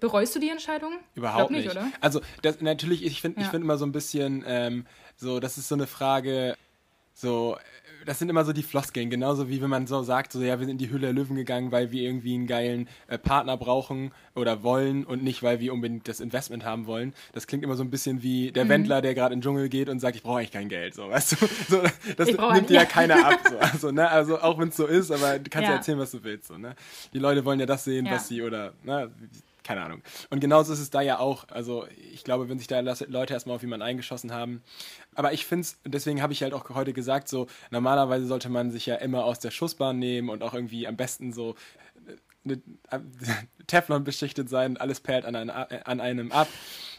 bereust du die Entscheidung? Überhaupt nicht, nicht, oder? Also das, natürlich, ich finde ja. find immer so ein bisschen, ähm, so, das ist so eine Frage, so, das sind immer so die Floskeln, genauso wie wenn man so sagt, so ja, wir sind in die Hülle der Löwen gegangen, weil wir irgendwie einen geilen äh, Partner brauchen oder wollen und nicht, weil wir unbedingt das Investment haben wollen. Das klingt immer so ein bisschen wie der mhm. Wendler, der gerade in den Dschungel geht und sagt, ich brauche eigentlich kein Geld. So, weißt du? (laughs) So, das nimmt dir ja keiner ab. (laughs) So. Also, ne? also auch wenn es so ist, aber du kannst ja. ja. erzählen, was du willst. So, ne? Die Leute wollen ja das sehen, ja. was sie oder ne? Keine Ahnung. Und genauso ist es da ja auch. Also ich glaube, wenn sich da Leute erstmal auf jemanden eingeschossen haben. Aber ich finde es, deswegen habe ich halt auch heute gesagt, so normalerweise sollte man sich ja immer aus der Schussbahn nehmen und auch irgendwie am besten so eine, äh, (laughs) Teflon beschichtet sein, alles perlt an, ein, an einem ab.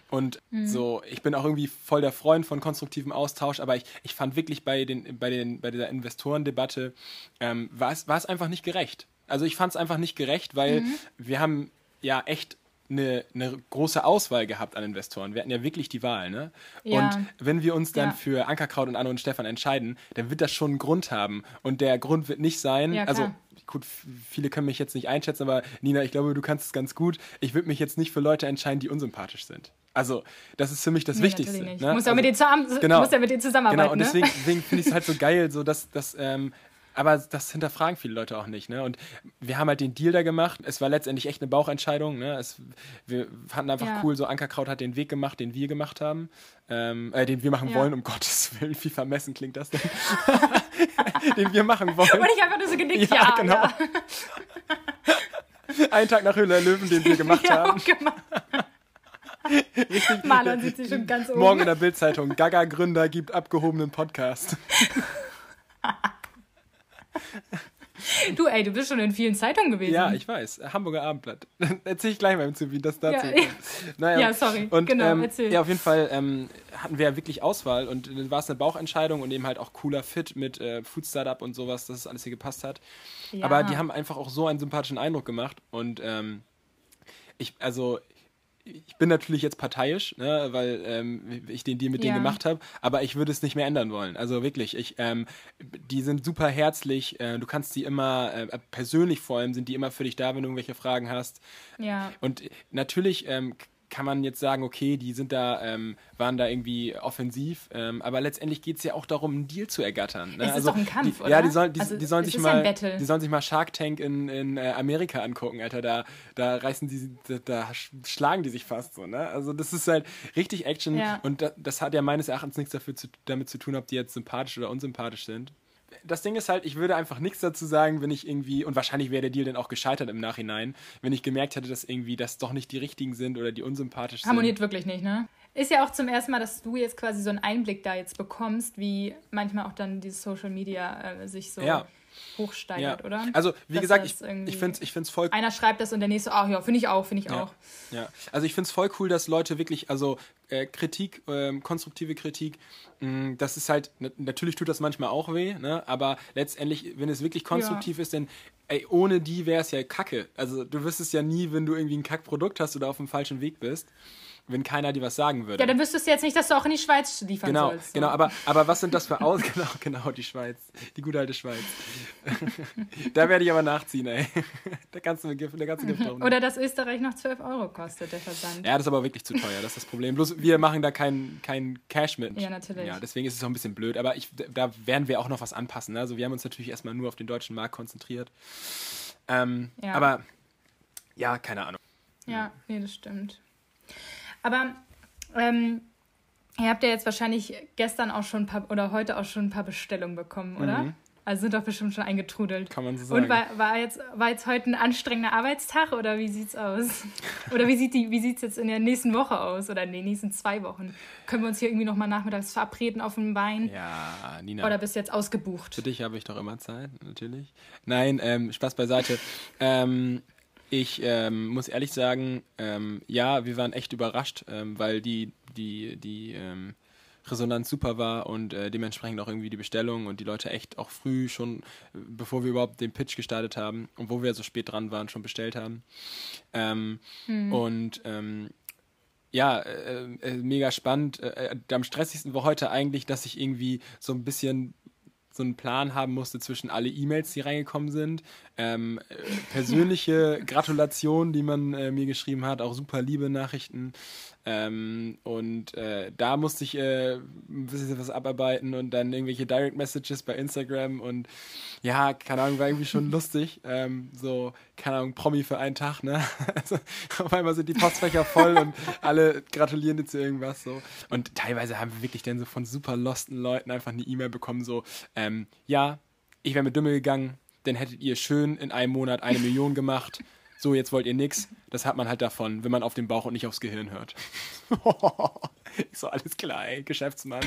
Und mhm. so, ich bin auch irgendwie voll der Freund von konstruktivem Austausch, aber ich, ich fand wirklich bei, den, bei, den, bei dieser Investorendebatte, ähm, war, es, war es einfach nicht gerecht. Also ich fand es einfach nicht gerecht, weil mhm. wir haben ja echt eine, eine, große Auswahl gehabt an Investoren. Wir hatten ja wirklich die Wahl, ne? Ja. Und wenn wir uns dann ja. für Ankerkraut und Anno und Stefan entscheiden, dann wird das schon einen Grund haben. Und der Grund wird nicht sein, ja, also gut, viele können mich jetzt nicht einschätzen, aber Nina, ich glaube, du kannst es ganz gut. Ich würde mich jetzt nicht für Leute entscheiden, die unsympathisch sind. Also, das ist für mich das nee, Wichtigste. Ne? Muss, also, ja mit denen genau, muss ja mit denen zusammenarbeiten. Genau, und deswegen, ne? deswegen finde ich es halt so geil, so dass, dass ähm, aber das hinterfragen viele Leute auch nicht. Ne? Und wir haben halt den Deal da gemacht. Es war letztendlich echt eine Bauchentscheidung. Ne? Es, wir fanden einfach ja. cool, so Ankerkraut hat den Weg gemacht, den wir gemacht haben. Ähm, äh, den wir machen ja. wollen, um Gottes Willen, wie vermessen klingt das denn? (laughs) den wir machen wollen. Und ich habe nur so genickt, ja, ja genau. Ja. (laughs) Ein Tag nach Höhle der Löwen, den wir (laughs) gemacht haben. Gemacht. Richtig, Marlon sieht sich schon ganz oben. Morgen in der Bildzeitung. Gaga-Gründer gibt abgehobenen Podcast. Du, ey, du bist schon in vielen Zeitungen gewesen. Ja, ich weiß. Hamburger Abendblatt. (laughs) Erzähl ich gleich mal zu, wie das dazu ja, kommt. Naja. ja, sorry. Und, genau, ähm, erzähl. Ja, auf jeden Fall ähm, hatten wir ja wirklich Auswahl und dann war es eine Bauchentscheidung und eben halt auch cooler Fit mit äh, Food Startup und sowas, dass es alles hier gepasst hat. Ja. Aber die haben einfach auch so einen sympathischen Eindruck gemacht und ähm, ich, also ich bin natürlich jetzt parteiisch, ne, weil ähm, ich den Deal mit ja. denen gemacht habe, aber ich würde es nicht mehr ändern wollen. Also wirklich, ich, ähm, die sind super herzlich. Äh, du kannst die immer äh, persönlich vor allem sind die immer für dich da, wenn du irgendwelche Fragen hast. Ja. Und natürlich ähm, kann man jetzt sagen, okay, die sind da, ähm, waren da irgendwie offensiv, ähm, aber letztendlich geht es ja auch darum, einen Deal zu ergattern. Ne? Es ist also, doch ein Kampf, die, oder? Ja, die, soll, die, also, die sollen sich mal, die sollen sich mal Shark Tank in, in äh, Amerika angucken, Alter. Da, da reißen die, da, da, schlagen die sich fast so, ne? Also das ist halt richtig Action ja. und das, das hat ja meines Erachtens nichts dafür zu, damit zu tun, ob die jetzt sympathisch oder unsympathisch sind das Ding ist halt, ich würde einfach nichts dazu sagen, wenn ich irgendwie, und wahrscheinlich wäre der Deal dann auch gescheitert im Nachhinein, wenn ich gemerkt hätte, dass irgendwie das doch nicht die richtigen sind oder die unsympathisch sind. Harmoniert wirklich nicht, ne? Ist ja auch zum ersten Mal, dass du jetzt quasi so einen Einblick da jetzt bekommst, wie manchmal auch dann dieses Social Media äh, sich so ja hochsteigert, ja. oder? Also, wie Dass gesagt, ich, ich finde es ich find's voll Einer schreibt das und der nächste, ach ja, finde ich auch, finde ich ja. auch. Ja, also ich finde es voll cool, dass Leute wirklich, also äh, Kritik, äh, konstruktive Kritik, mh, mm, das ist halt, natürlich tut das manchmal auch weh, ne? aber letztendlich, wenn es wirklich konstruktiv ja. ist, dann, ey, ohne die wäre es ja kacke. Also, du wüsstest ja nie, wenn du irgendwie ein Kackprodukt hast oder auf dem falschen Weg bist wenn keiner dir was sagen würde. Ja, dann wüsstest du jetzt nicht, dass du auch in die Schweiz liefern genau, sollst. So. Genau, aber, aber was sind das für Aus... (laughs) genau, genau, die Schweiz. Die gute alte Schweiz. (laughs) da werde ich aber nachziehen, ey. (laughs) da kannst du Gift, kannst du Gift drauf Oder dass Österreich noch 12 Euro kostet, der Versand. Ja, das ist aber wirklich zu teuer, das ist das Problem. Bloß wir machen da kein, kein Cash mit. Ja, natürlich. Ja, deswegen ist es auch ein bisschen blöd. Aber ich, da werden wir auch noch was anpassen. Ne? Also wir haben uns natürlich erstmal nur auf den deutschen Markt konzentriert. Ähm, ja. Aber ja, keine Ahnung. Ja, nee, das stimmt. Aber ähm, ihr habt ja jetzt wahrscheinlich gestern auch schon ein paar oder heute auch schon ein paar Bestellungen bekommen, oder? Mhm. Also sind doch bestimmt schon eingetrudelt. Kann man so sagen. Und war, war, jetzt, war jetzt heute ein anstrengender Arbeitstag oder wie sieht's aus? (laughs) oder wie sieht wie sieht's jetzt in der nächsten Woche aus oder in den nächsten zwei Wochen? Können wir uns hier irgendwie nochmal nachmittags verabreden auf dem Bein? Ja, Nina. Oder bist du jetzt ausgebucht? Für dich habe ich doch immer Zeit, natürlich. Nein, ähm, Spaß beiseite. ähm, ich ähm, muss ehrlich sagen, ähm, ja, wir waren echt überrascht, ähm, weil die, die, die ähm, Resonanz super war und äh, dementsprechend auch irgendwie die Bestellung und die Leute echt auch früh schon, bevor wir überhaupt den Pitch gestartet haben und wo wir so spät dran waren, schon bestellt haben. Hm. Und ähm, ja, äh, äh, mega spannend. Äh, äh, am stressigsten war heute eigentlich, dass ich irgendwie so ein bisschen so einen Plan haben musste zwischen alle E-Mails, die reingekommen sind, ähm, äh, persönliche Gratulationen, die man äh, mir geschrieben hat, auch super liebe Nachrichten. Ähm, und äh, da musste ich äh, ein bisschen was abarbeiten und dann irgendwelche Direct Messages bei Instagram und ja, keine Ahnung, war irgendwie schon (laughs) lustig. Ähm, so, keine Ahnung, Promi für einen Tag, ne? (laughs) Also, auf einmal sind die Postfächer voll und alle gratulieren dir zu irgendwas so. Und teilweise haben wir wirklich dann so von super losten Leuten einfach eine E-Mail bekommen, so, ähm, ja, ich wäre mit Dümmel gegangen, dann hättet ihr schön in einem Monat eine Million gemacht so, jetzt wollt ihr nix. Das hat man halt davon, wenn man auf den Bauch und nicht aufs Gehirn hört. (laughs) ich so, alles klar, ey, Geschäftsmann.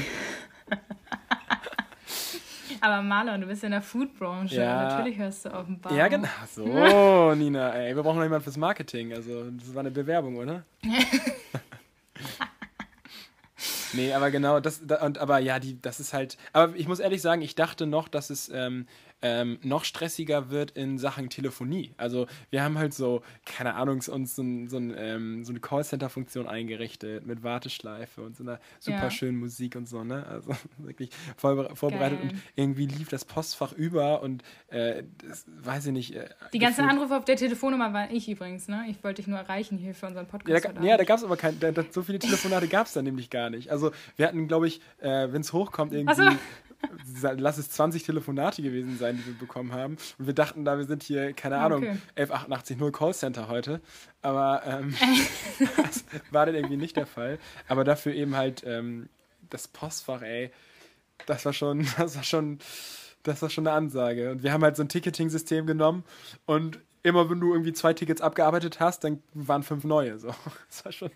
Aber Marlon, du bist in der Foodbranche. Ja. Natürlich hörst du auf den Bauch. Ja, genau. So, Nina, ey, wir brauchen noch jemanden fürs Marketing. Also, das war eine Bewerbung, oder? (laughs) nee, aber genau, das, und, aber ja, die, das ist halt, aber ich muss ehrlich sagen, ich dachte noch, dass es ähm, ähm, noch stressiger wird in Sachen Telefonie. Also wir haben halt so, keine Ahnung, uns so, ein, so, ein, ähm, so eine Callcenter-Funktion eingerichtet mit Warteschleife und so einer super ja. schönen Musik und so, ne? Also (laughs) wirklich voll, vorbereitet Geil. und irgendwie lief das Postfach über und äh, das, weiß ich nicht. Äh, Die ganzen Anrufe auf der Telefonnummer war ich übrigens, ne? Ich wollte dich nur erreichen hier für unseren Podcast. Ja, da, ja, da gab es aber kein, da, da, so viele Telefonate gab es da nämlich gar nicht. Also wir hatten, glaube ich, äh, wenn es hochkommt, irgendwie lass es 20 Telefonate gewesen sein, die wir bekommen haben. Und wir dachten da, wir sind hier, keine ah, Ahnung, okay. 1188 0 Callcenter heute. Aber ähm, (laughs) das war dann irgendwie nicht der Fall. Aber dafür eben halt ähm, das Postfach, ey, das war schon, (laughs) das war schon, das war schon eine Ansage. Und wir haben halt so ein Ticketing-System genommen und immer wenn du irgendwie zwei Tickets abgearbeitet hast, dann waren fünf neue. So. (laughs) Das war schon.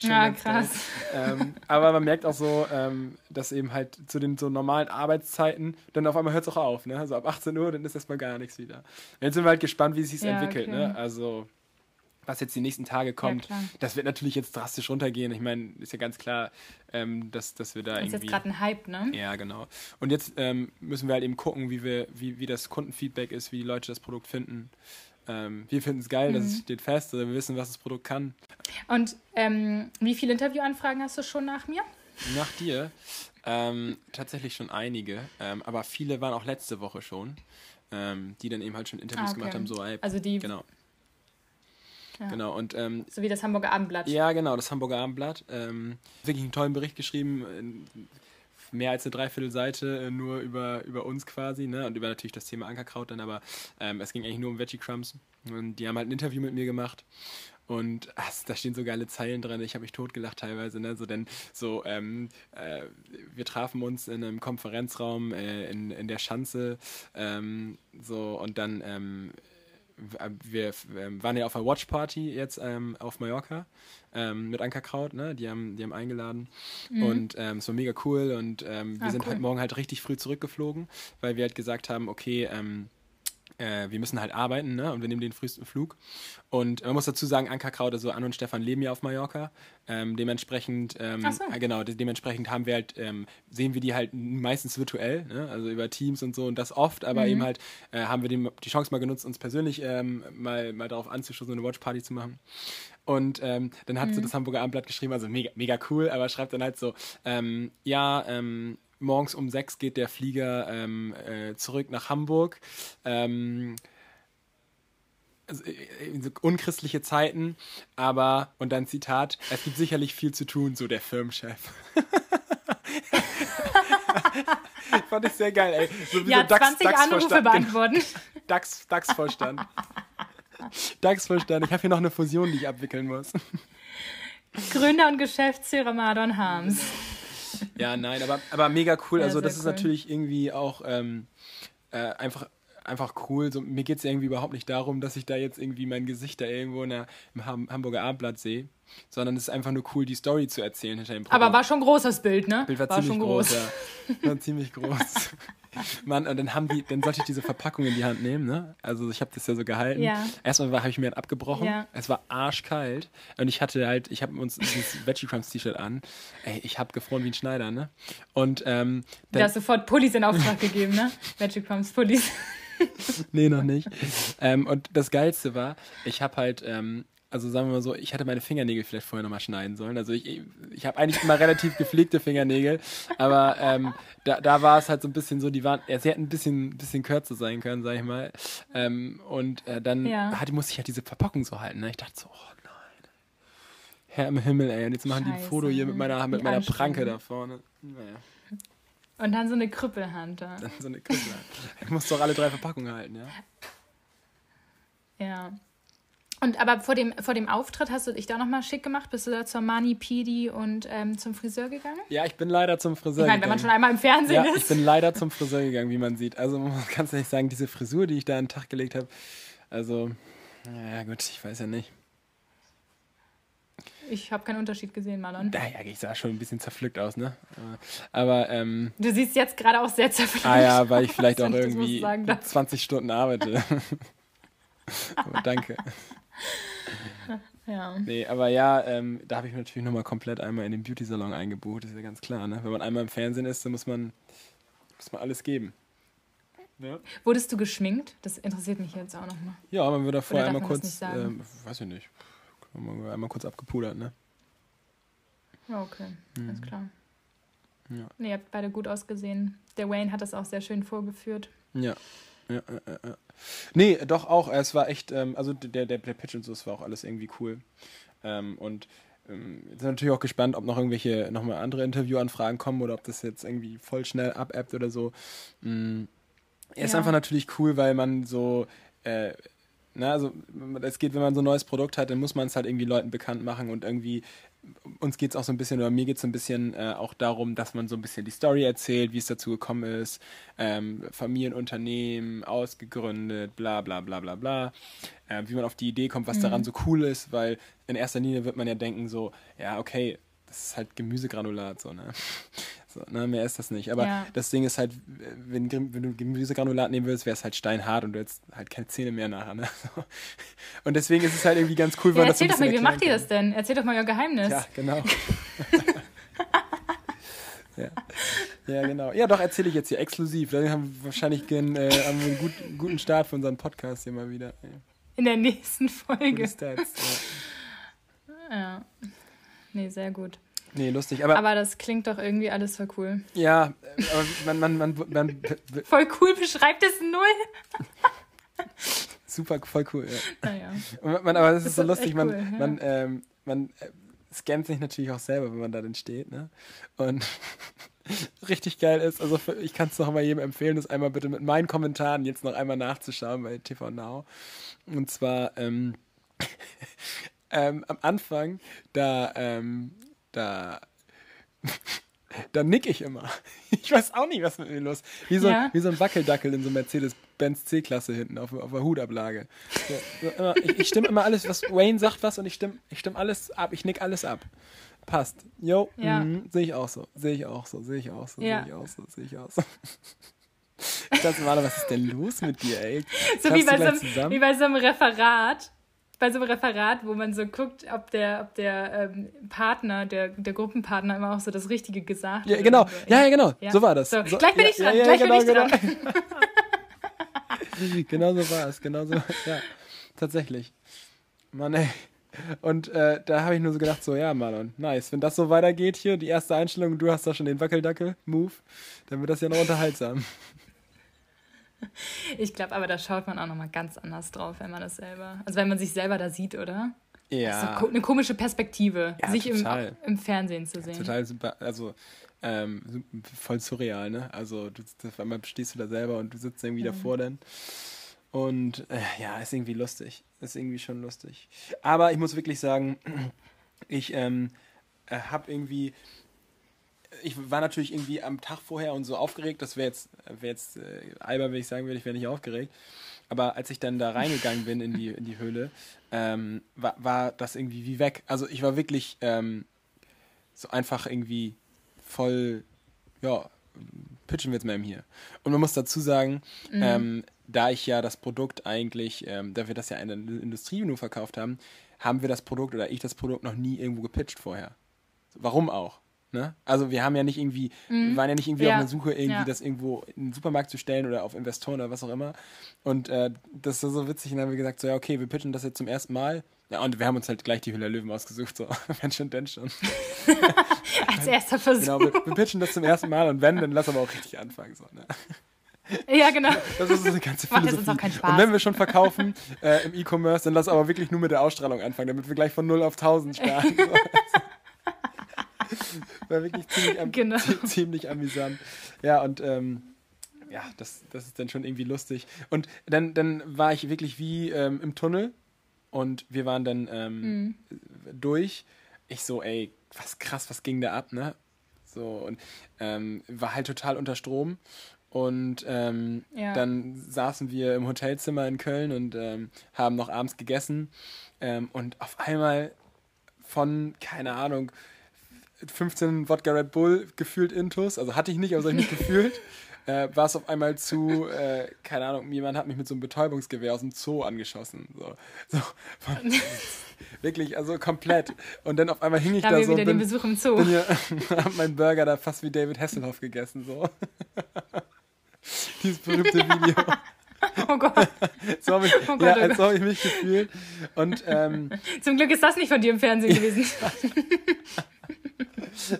Ja, krass. Ähm, aber man merkt auch so, ähm, dass eben halt zu den so normalen Arbeitszeiten, dann auf einmal hört es auch auf. Ne? Also ab 18 Uhr, dann ist erstmal gar nichts wieder. Jetzt sind wir halt gespannt, wie es sich ja, entwickelt. Okay. Ne? Also was jetzt die nächsten Tage kommt, ja, das wird natürlich jetzt drastisch runtergehen. Ich meine, ist ja ganz klar, ähm, dass, dass wir da das irgendwie... Das ist jetzt gerade ein Hype, ne? Ja, genau. Und jetzt ähm, müssen wir halt eben gucken, wie, wir, wie, wie das Kundenfeedback ist, wie die Leute das Produkt finden. Ähm, wir finden es geil, mhm. das steht fest, wir wissen, was das Produkt kann. Und ähm, wie viele Interviewanfragen hast du schon nach mir? Nach dir? Ähm, tatsächlich schon einige, ähm, aber viele waren auch letzte Woche schon, die dann eben halt schon Interviews ah, okay. gemacht haben. So, ey, also die genau. Ja. Genau, und, ähm, so wie das Hamburger Abendblatt. Ja, genau, das Hamburger Abendblatt. Ähm, wirklich einen tollen Bericht geschrieben, mehr als eine Dreiviertelseite äh, nur über, über uns quasi, ne? Und über natürlich das Thema Ankerkraut dann, aber ähm, es ging eigentlich nur um Veggie Crumbs. Und die haben halt ein Interview mit mir gemacht. Und ach, da stehen so geile Zeilen drin. Ich habe mich totgelacht teilweise. Ne? So, denn so, ähm, äh, wir trafen uns in einem Konferenzraum äh, in, in der Schanze. Ähm, so, und dann ähm, wir ähm, waren ja auf einer Watchparty jetzt ähm, auf Mallorca ähm, mit Ankerkraut, ne? Die haben, die haben eingeladen mhm. und ähm, es war mega cool und ähm, wir ah, sind cool. halt morgen halt richtig früh zurückgeflogen, weil wir halt gesagt haben, okay, ähm, äh, wir müssen halt arbeiten, ne? Und wir nehmen den frühesten Flug. Und man muss dazu sagen, Ankerkraut, also Anne und Stefan leben ja auf Mallorca. Ähm, dementsprechend, ähm, so. äh, genau, de dementsprechend haben wir halt, ähm, sehen wir die halt meistens virtuell, ne? also über Teams und so und das oft, aber mhm. eben halt äh, haben wir den, die Chance mal genutzt, uns persönlich ähm, mal, mal darauf anzustoßen, eine Watchparty zu machen. Und ähm, dann hat mhm. so das Hamburger Abendblatt geschrieben, also mega, mega cool, aber schreibt dann halt so, ähm, ja, ähm, morgens um sechs geht der Flieger ähm, äh, zurück nach Hamburg. Ähm, also, äh, unchristliche Zeiten, aber, und dann Zitat, es gibt sicherlich viel zu tun, so der Firmenchef. (laughs) Fand ich sehr geil, ey. So wie ja, so DAX, 20 DAX Anrufe beantworten. (laughs) DAX, DAX-Vorstand. DAX-Vorstand. Ich habe hier noch eine Fusion, die ich abwickeln muss. Gründer und Geschäftsführer Madon Harms. (laughs) Ja, nein, aber, aber mega cool. Ja, also das ist cool. natürlich irgendwie auch ähm, äh, einfach einfach cool. So, mir geht es irgendwie überhaupt nicht darum, dass ich da jetzt irgendwie mein Gesicht da irgendwo in der, im Ham Hamburger Abendblatt sehe, sondern es ist einfach nur cool, die Story zu erzählen hinter dem Produkt. Aber war schon groß das Bild, ne? Bild war, war ziemlich groß, groß, ja. (laughs) War ziemlich groß. Mann, und dann haben die, dann sollte ich diese Verpackung in die Hand nehmen, ne? Also ich habe das ja so gehalten. Ja. Erstmal habe ich mir dann abgebrochen. Ja. Es war arschkalt und ich hatte halt, ich habe uns dieses Veggie Crumbs T-Shirt an. Ey, ich habe gefroren wie ein Schneider, ne? Und ähm, dann, du hast sofort Pullis in Auftrag gegeben, ne? Veggie Crumbs Pullis. (laughs) nee, noch nicht. Ähm, und das Geilste war, ich habe halt ähm, also sagen wir mal so, ich hätte meine Fingernägel vielleicht vorher nochmal schneiden sollen. Also ich, ich habe eigentlich immer relativ gepflegte Fingernägel, aber ähm, da, da war es halt so ein bisschen so, die waren, ja, sie hätten ein bisschen, bisschen kürzer sein können, sag ich mal. Ähm, und äh, dann ja. hat, musste ich halt diese Verpackung so halten. Ne? Ich dachte so, oh nein. Herr im Himmel, ey. Und jetzt machen Scheiße. die ein Foto hier mit meiner, mit meiner Pranke da vorne. Naja. Und dann so eine Krüppelhand da. Dann so eine Krüppelhand. Ich (laughs) muss doch alle drei Verpackungen halten, ja. Ja. Und aber vor dem, vor dem Auftritt hast du dich da nochmal schick gemacht? Bist du da zur Mani Pidi und ähm, zum Friseur gegangen? Ja, ich bin leider zum Friseur ich meine, gegangen. wenn man schon einmal im Fernsehen ja, ist. Ich bin leider zum Friseur gegangen, wie man sieht. Also man kann es nicht sagen, diese Frisur, die ich da an den Tag gelegt habe. Also, naja, gut, ich weiß ja nicht. Ich habe keinen Unterschied gesehen, Marlon. Naja, ich sah schon ein bisschen zerpflückt aus, ne? Aber, ähm, Du siehst jetzt gerade auch sehr zerpflückt aus. Ah ja, weil ich vielleicht auch irgendwie 20 Stunden arbeite. (laughs) aber danke. (laughs) Ja. Nee, aber ja, ähm, da habe ich mich natürlich nochmal komplett einmal in den Beauty-Salon eingebucht, das ist ja ganz klar, ne? Wenn man einmal im Fernsehen ist, dann muss man, muss man alles geben. Ja. Wurdest du geschminkt? Das interessiert mich jetzt auch nochmal. Ja, man wird da vorher einmal kurz, ähm, weiß ich nicht, einmal kurz abgepudert, ne? Ja, okay, mhm. alles klar. Ja. Nee, ihr habt beide gut ausgesehen. Der Wayne hat das auch sehr schön vorgeführt. Ja, ja, ja, ja. Nee, doch auch. Es war echt, ähm, also der, der, der Pitch und so, es war auch alles irgendwie cool. Ähm, und ähm, sind natürlich auch gespannt, ob noch irgendwelche nochmal andere Interviewanfragen kommen oder ob das jetzt irgendwie voll schnell abappt oder so. Mhm. Er ist ja. einfach natürlich cool, weil man so äh, Ne? Also es geht, wenn man so ein neues Produkt hat, dann muss man es halt irgendwie Leuten bekannt machen und irgendwie uns geht es auch so ein bisschen, oder mir geht es so ein bisschen äh, auch darum, dass man so ein bisschen die Story erzählt, wie es dazu gekommen ist, ähm, Familienunternehmen, ausgegründet, bla bla bla bla bla, äh, wie man auf die Idee kommt, was mhm. daran so cool ist, weil in erster Linie wird man ja denken so, ja, okay, das ist halt Gemüsegranulat, so, ne? (laughs) So, ne, mehr ist das nicht. Aber ja. das Ding ist halt, wenn, wenn du Gemüsegranulat nehmen würdest, wäre es halt steinhart und du hättest halt keine Zähne mehr nachher. Ne? (laughs) Und deswegen ist es halt irgendwie ganz cool, ja, wenn erzähl das so doch mal, wie macht ihr das denn? Erzähl doch mal euer Geheimnis. Ja, genau. (laughs) ja. ja, genau. Ja, doch, erzähle ich jetzt hier exklusiv. Dann haben wir wahrscheinlich einen, äh, einen gut, guten Start für unseren Podcast hier mal wieder. In der nächsten Folge. Stats, ja. ja. Nee, sehr gut. Nee, lustig. Aber, aber das klingt doch irgendwie alles voll cool. Ja, aber man, man, man, man (laughs) Voll cool beschreibt es null. Super, voll cool, ja. Naja. Man, aber das, das ist so lustig, man, cool, ja. man, ähm, man äh, scannt sich natürlich auch selber, wenn man da dann steht, ne? Und (laughs) richtig geil ist, also für, ich kann es noch mal jedem empfehlen, das einmal bitte mit meinen Kommentaren jetzt noch einmal nachzuschauen bei TV Now. Und zwar, ähm, ähm, am Anfang, da ähm, da, (laughs) da nick ich immer. (laughs) Ich weiß auch nicht, was mit mir los ist. Wie so, ja. wie so ein Wackeldackel in so Mercedes-Benz C-Klasse hinten auf, auf der Hutablage. So, so ich, ich stimme immer alles, was Wayne sagt, was und ich stimme ich stimm alles ab. Ich nick alles ab. Passt. Jo, ja. Mhm, sehe ich auch so. Sehe ich auch so. Sehe ich auch so. Ja. Sehe ich auch so. Sehe ich auch so. (laughs) Ich dachte mal, was ist denn los mit dir, ey? So wie bei so, wie bei so einem Referat bei so einem Referat, wo man so guckt, ob der, ob der ähm, Partner, der, der Gruppenpartner immer auch so das Richtige gesagt hat. Ja, genau. So. Ja, ja, genau. Ja. So war das. So, so, gleich bin ja, ich dran. Gleich genau, bin ich dran. Genau. (laughs) genau so war es. Genau so. Ja, tatsächlich. Mann, ey. Und äh, da habe ich nur so gedacht, so, ja, Marlon, nice. Wenn das so weitergeht hier, die erste Einstellung, du hast da schon den Wackeldackel-Move, dann wird das ja noch unterhaltsam. (laughs) Ich glaube, aber da schaut man auch nochmal ganz anders drauf, wenn man das selber, also wenn man sich selber da sieht, oder? Ja. So eine komische Perspektive, ja, sich im, im, Fernsehen zu sehen. Total super, also ähm, voll surreal, ne? Also du, auf einmal stehst du da selber und du sitzt irgendwie mhm. davor dann. Und äh, ja, ist irgendwie lustig. Ist irgendwie schon lustig. Aber ich muss wirklich sagen, (clears throat) ich ähm, äh, habe irgendwie ich war natürlich irgendwie am Tag vorher und so aufgeregt. Das wäre jetzt, wär jetzt äh, albern, wenn ich sagen würde, ich wäre nicht aufgeregt. Aber als ich dann da reingegangen bin in die, in die Höhle, ähm, war, war das irgendwie wie weg. Also ich war wirklich ähm, so einfach irgendwie voll, ja, pitchen wir jetzt mal eben hier. Und man muss dazu sagen, mhm. ähm, da ich ja das Produkt eigentlich, ähm, da wir das ja in der Industrie nur verkauft haben, haben wir das Produkt oder ich das Produkt noch nie irgendwo gepitcht vorher. Warum auch? Ne? Also wir haben ja nicht irgendwie, mhm. wir waren ja nicht irgendwie ja. auf einer Suche, irgendwie ja. das irgendwo in den Supermarkt zu stellen oder auf Investoren oder was auch immer. Und äh, das ist so witzig. Und dann haben wir gesagt, so ja, okay, wir pitchen das jetzt zum ersten Mal. Ja, und wir haben uns halt gleich die Hülle Löwen ausgesucht, so, (laughs) wenn schon, denn schon. (laughs) Als erster Versuch. Genau, wir, wir, pitchen das zum ersten Mal und wenn, dann lass aber auch richtig anfangen, so, ne? Ja, genau. Das ist eine ganze Philosophie. Macht uns auch keinen Spaß. Und wenn wir schon verkaufen äh, im E-Commerce, dann lass aber wirklich nur mit der Ausstrahlung anfangen, damit wir gleich von 0 auf 1000 starten. So. (laughs) (laughs) War wirklich ziemlich, am genau. (laughs) ziemlich amüsant. Ja, und ähm, ja, das, das ist dann schon irgendwie lustig. Und dann, dann war ich wirklich wie ähm, im Tunnel und wir waren dann ähm, mhm. durch. Ich so, ey, was krass, was ging da ab, ne? So, und ähm, war halt total unter Strom. Und ähm, ja. dann saßen wir im Hotelzimmer in Köln und ähm, haben noch abends gegessen. Ähm, und auf einmal von, keine Ahnung, 15 Wodka Red Bull gefühlt Intus, also hatte ich nicht, aber so habe ich mich (laughs) gefühlt, äh, war es auf einmal zu, äh, keine Ahnung, jemand hat mich mit so einem Betäubungsgewehr aus dem Zoo angeschossen. So, (laughs) so wirklich, also komplett. Und dann auf einmal hing ich da, da so. wieder bin, den Besuch im Zoo. Bin hier, (laughs) hab meinen Burger da fast wie David Hasselhoff gegessen, so. Dieses berühmte Video. Oh Gott. so habe ich, oh Gott, ja, oh so hab ich mich gefühlt. Und, ähm, Zum Glück ist das nicht von dir im Fernsehen gewesen.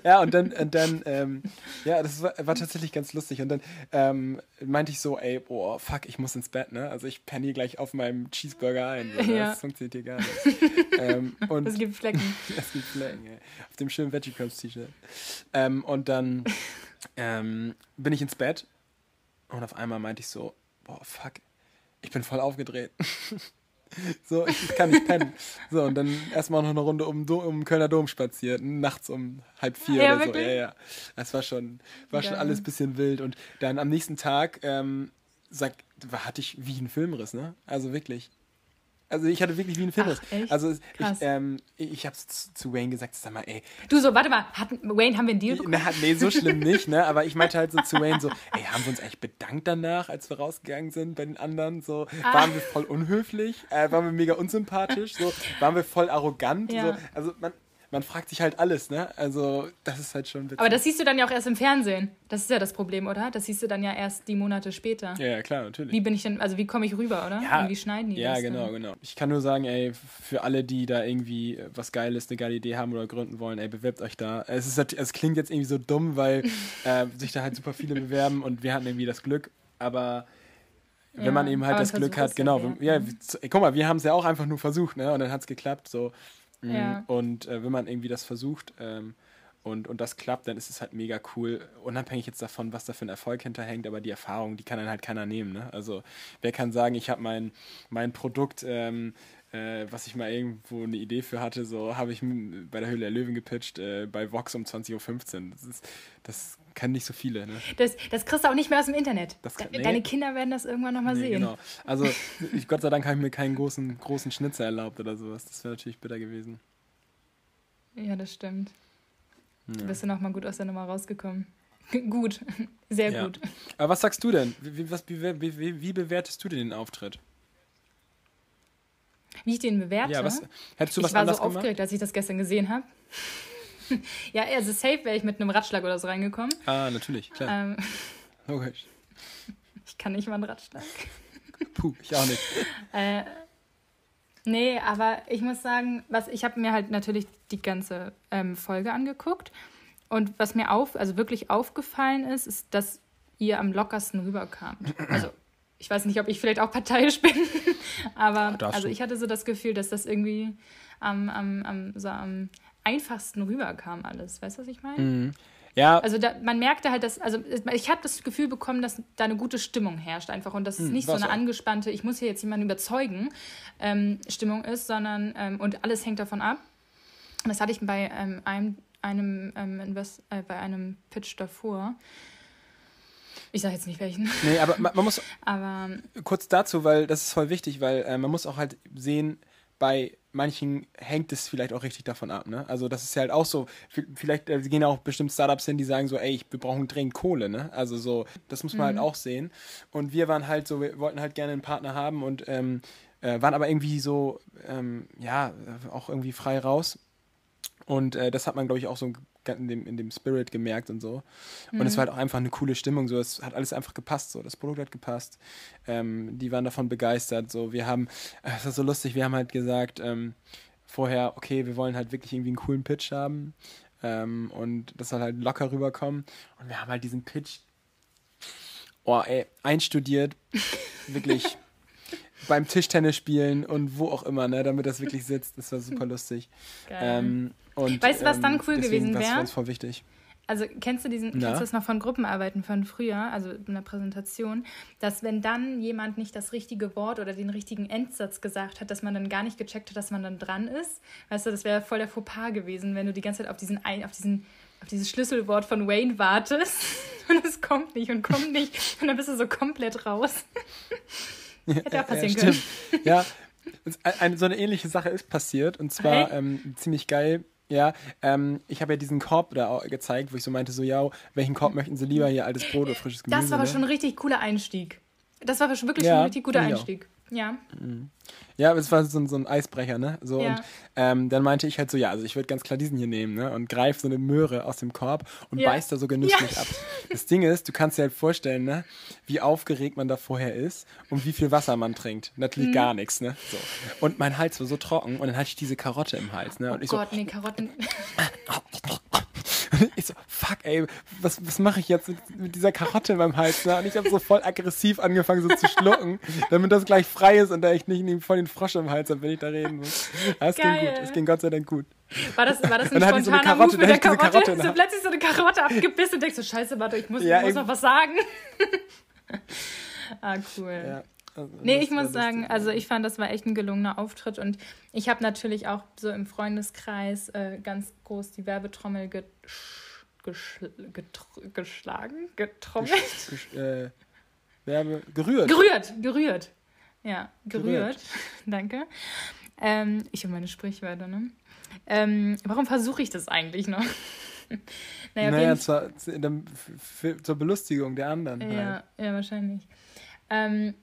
Ja, und dann, und dann ähm, ja, das war, war, tatsächlich ganz lustig. Und dann ähm, meinte ich so, ey, boah, fuck, ich muss ins Bett, ne? Also ich penne hier gleich auf meinem Cheeseburger ein. So, ja. Das funktioniert hier gar nicht. ähm, und es gibt Flecken. (laughs) es gibt Flecken, ey. Auf dem schönen Veggie Crumbs T-Shirt. Ähm, und dann ähm, bin ich ins Bett und auf einmal meinte ich so, boah, fuck, ich bin voll aufgedreht. (laughs) So, ich, kann nicht pennen. So, und dann erstmal noch eine Runde um, um Kölner Dom spaziert, nachts um halb vier ja, oder wirklich? so. Ja, ja. Das war schon, war schon alles ein bisschen wild. Und dann am nächsten Tag, ähm, sag, hatte ich wie ein Filmriss, ne? Also wirklich. Also ich hatte wirklich wie ein Film. Also ich, ähm, ich habe zu, zu Wayne gesagt, sag mal, ey. Du so, warte mal, hat, Wayne, haben wir einen Deal bekommen? Na, nee, so schlimm nicht, ne? Aber ich meinte halt so zu Wayne so, (laughs) ey, haben wir uns eigentlich bedankt danach, als wir rausgegangen sind bei den anderen? So, ah. waren wir voll unhöflich? Äh, waren wir mega unsympathisch? So, waren wir voll arrogant? Ja. So, also man, man fragt sich halt alles, ne? Also, das ist halt schon witzig. Aber das siehst du dann ja auch erst im Fernsehen. Das ist ja das Problem, oder? Das siehst du dann ja erst die Monate später. Ja, ja klar, natürlich. Wie bin ich denn, also wie komme ich rüber, oder? Ja, Und wie schneiden die ja, das? Ja, genau, dann? genau. Ich kann nur sagen, ey, für alle, die da irgendwie was Geiles, eine geile Idee haben oder gründen wollen, ey, bewerbt euch da. Es, ist, es klingt jetzt irgendwie so dumm, weil (laughs) äh, sich da halt super viele bewerben und wir hatten irgendwie das Glück, aber wenn ja, man eben halt das Glück hat, genau, ja, ja, guck mal, wir haben es ja auch einfach nur versucht, ne? Und dann hat es geklappt, so. Mhm. Ja. Und äh, wenn man irgendwie das versucht ähm, und, und das klappt, dann ist es halt mega cool. Unabhängig jetzt davon, was da für ein Erfolg hinterhängt, aber die Erfahrung, die kann dann halt keiner nehmen. Ne? Also wer kann sagen, ich habe mein, mein Produkt ähm, äh, was ich mal irgendwo eine Idee für hatte, so habe ich bei der Höhle der Löwen gepitcht, äh, bei Vox um 20.15 Uhr. Das, ist, das kennen nicht so viele. Ne? Das, das kriegst du auch nicht mehr aus dem Internet. Kann, nee. Deine Kinder werden das irgendwann nochmal nee, sehen. Genau. Also ich, Gott sei Dank habe ich mir keinen großen, großen Schnitzer erlaubt oder sowas. Das wäre natürlich bitter gewesen. Ja, das stimmt. Ja. Du bist du nochmal gut aus der Nummer rausgekommen. (laughs) gut, sehr ja. gut. Aber was sagst du denn? Wie, was, wie, wie, wie bewertest du denn den Auftritt? Wie ich den bewerte? Ja, was, hättest du was ich war so aufgeregt, gemacht? als ich das gestern gesehen habe. (laughs) ja, also safe wäre ich mit einem Ratschlag oder so reingekommen. Ah, natürlich, klar. Ähm, Logisch. (laughs) Ich kann nicht mal einen Ratschlag. Puh, ich auch nicht. (laughs) äh, nee, aber ich muss sagen, was ich habe mir halt natürlich die ganze ähm, Folge angeguckt. Und was mir auf, also wirklich aufgefallen ist, ist, dass ihr am lockersten rüberkamt. Also ich weiß nicht, ob ich vielleicht auch parteiisch bin, aber also ich hatte so das Gefühl, dass das irgendwie am, am, am, so am einfachsten rüberkam alles. Weißt du, was ich meine? Mhm. Ja. Also da, man merkte halt, dass, also ich habe das Gefühl bekommen, dass da eine gute Stimmung herrscht einfach und dass es mhm, nicht so eine angespannte, ich muss hier jetzt jemanden überzeugen, ähm, Stimmung ist, sondern ähm, und alles hängt davon ab. Und das hatte ich bei ähm, einem, einem, ähm, Invest, äh, bei einem Pitch davor. Ich sage jetzt nicht welchen. Nee, aber man, man muss. (laughs) aber kurz dazu, weil das ist voll wichtig, weil äh, man muss auch halt sehen, bei manchen hängt es vielleicht auch richtig davon ab. Ne? Also das ist ja halt auch so, vielleicht äh, gehen auch bestimmt Startups hin, die sagen so, ey, wir brauchen dringend Kohle. Ne? Also so, das muss man halt mhm. halt auch sehen. Und wir waren halt so, wir wollten halt gerne einen Partner haben und ähm, äh, waren aber irgendwie so, ähm, ja, auch irgendwie frei raus. Und äh, das hat man, glaube ich, auch so in dem, in dem Spirit gemerkt und so. Und es mhm. war halt auch einfach eine coole Stimmung. So, es hat alles einfach gepasst. So, das Produkt hat gepasst. Ähm, die waren davon begeistert. So, wir haben, äh, es war so lustig, wir haben halt gesagt, ähm, vorher, okay, wir wollen halt wirklich irgendwie einen coolen Pitch haben. Ähm, und das soll halt locker rüberkommen. Und wir haben halt diesen Pitch, oh, ey, einstudiert. (laughs) wirklich. beim Tischtennis spielen und wo auch immer, ne, damit das wirklich sitzt. Das war super lustig. Ähm, und, weißt du, was dann ähm, cool gewesen wäre? Das uns voll wichtig. Also kennst du diesen, kennst du das noch von Gruppenarbeiten von früher, also in der Präsentation, dass wenn dann jemand nicht das richtige Wort oder den richtigen Endsatz gesagt hat, dass man dann gar nicht gecheckt hat, dass man dann dran ist. Weißt du, das wäre voll der Fauxpas gewesen, wenn du die ganze Zeit auf diesen auf diesen auf dieses Schlüsselwort von Wayne wartest (laughs) und es kommt nicht und kommt nicht und dann bist du so komplett raus. Hätte auch passieren ja, können. Ja, eine, so eine ähnliche Sache ist passiert und zwar ähm, ziemlich geil ja, ähm, ich habe ja diesen Korb da gezeigt, wo ich so meinte, so, ja, welchen Korb möchten Sie lieber hier, altes Brot oder frisches Gemüse? Das war aber ne? schon ein richtig cooler Einstieg. Das war wirklich ja, schon ein richtig guter Einstieg. Auch. Ja. Ja, es war so, so ein Eisbrecher, ne? So, ja. Und ähm, dann meinte ich halt so, ja, also ich würde ganz klar diesen hier nehmen, ne? Und greif so eine Möhre aus dem Korb und ja. beißt da so genüsslich ja. ab. Das Ding ist, du kannst dir halt vorstellen, ne? Wie aufgeregt man da vorher ist und wie viel Wasser man trinkt. Natürlich mhm. gar nichts, ne? So. Und mein Hals war so trocken und dann hatte ich diese Karotte im Hals, ne? Und oh ich Gott, so, nee, Karotten. (laughs) (laughs) (laughs) ich so, fuck, ey, was, was mache ich jetzt mit, mit, dieser Karotte in meinem Hals? Ne? Und ich habe so voll aggressiv angefangen, so zu schlucken, (laughs) damit das gleich frei ist und da ich nicht voll den Frosch im Hals habe, wenn ich da reden muss. Das ging gut, es ging Gott sei Dank gut. War das, war das (laughs) ein spontaner so Karotte, Move mit der Karotte? Karotte so plötzlich so eine Karotte abgebissen und denkst so, scheiße, warte, ich muss, ja, ich muss noch was sagen. ah, cool. Ja. Also, nee, ich muss sagen, also ich fand, das war echt ein gelungener Auftritt und ich habe natürlich auch so im Freundeskreis äh, ganz groß die Werbetrommel gesch geschl geschlagen, getrommelt. Gesch äh, Werbe gerührt. Gerührt, gerührt. Ja, gerührt. gerührt. (laughs) Danke. Ähm, ich und meine Sprichwörter, ne? Ähm, warum versuche ich das eigentlich noch? (laughs) naja, naja zur, zur Belustigung der anderen. Ja, halt. ja wahrscheinlich. Ähm,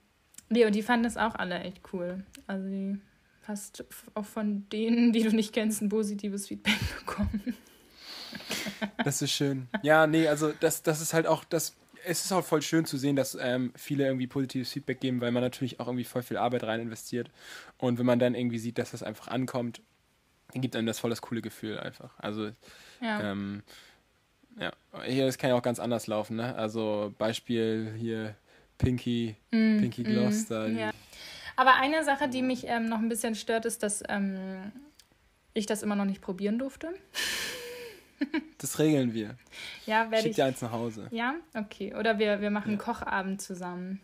nee, und die fanden das auch alle echt cool. Also die hast auch von denen, die du nicht kennst, ein positives Feedback (laughs) bekommen. das ist schön. Ja, nee, also das, das ist halt auch das. Es ist auch voll schön zu sehen, dass ähm, viele irgendwie positives Feedback geben, weil man natürlich auch irgendwie voll viel Arbeit rein investiert. Und wenn man dann irgendwie sieht, dass das einfach ankommt, dann gibt einem das voll das coole Gefühl einfach. Also, ja. Ähm, ja. Hier, das kann ja auch ganz anders laufen, ne? Also, Beispiel hier Pinky, mm, Pinky mm, Gloss da. Ja. Aber eine Sache, die mich ähm, noch ein bisschen stört, ist, dass ähm, ich das immer noch nicht probieren durfte. (laughs) Das regeln wir. Ja, werde ich. Schick dir eins nach Hause. Ja, okay. Oder wir, wir machen ja. Kochabend zusammen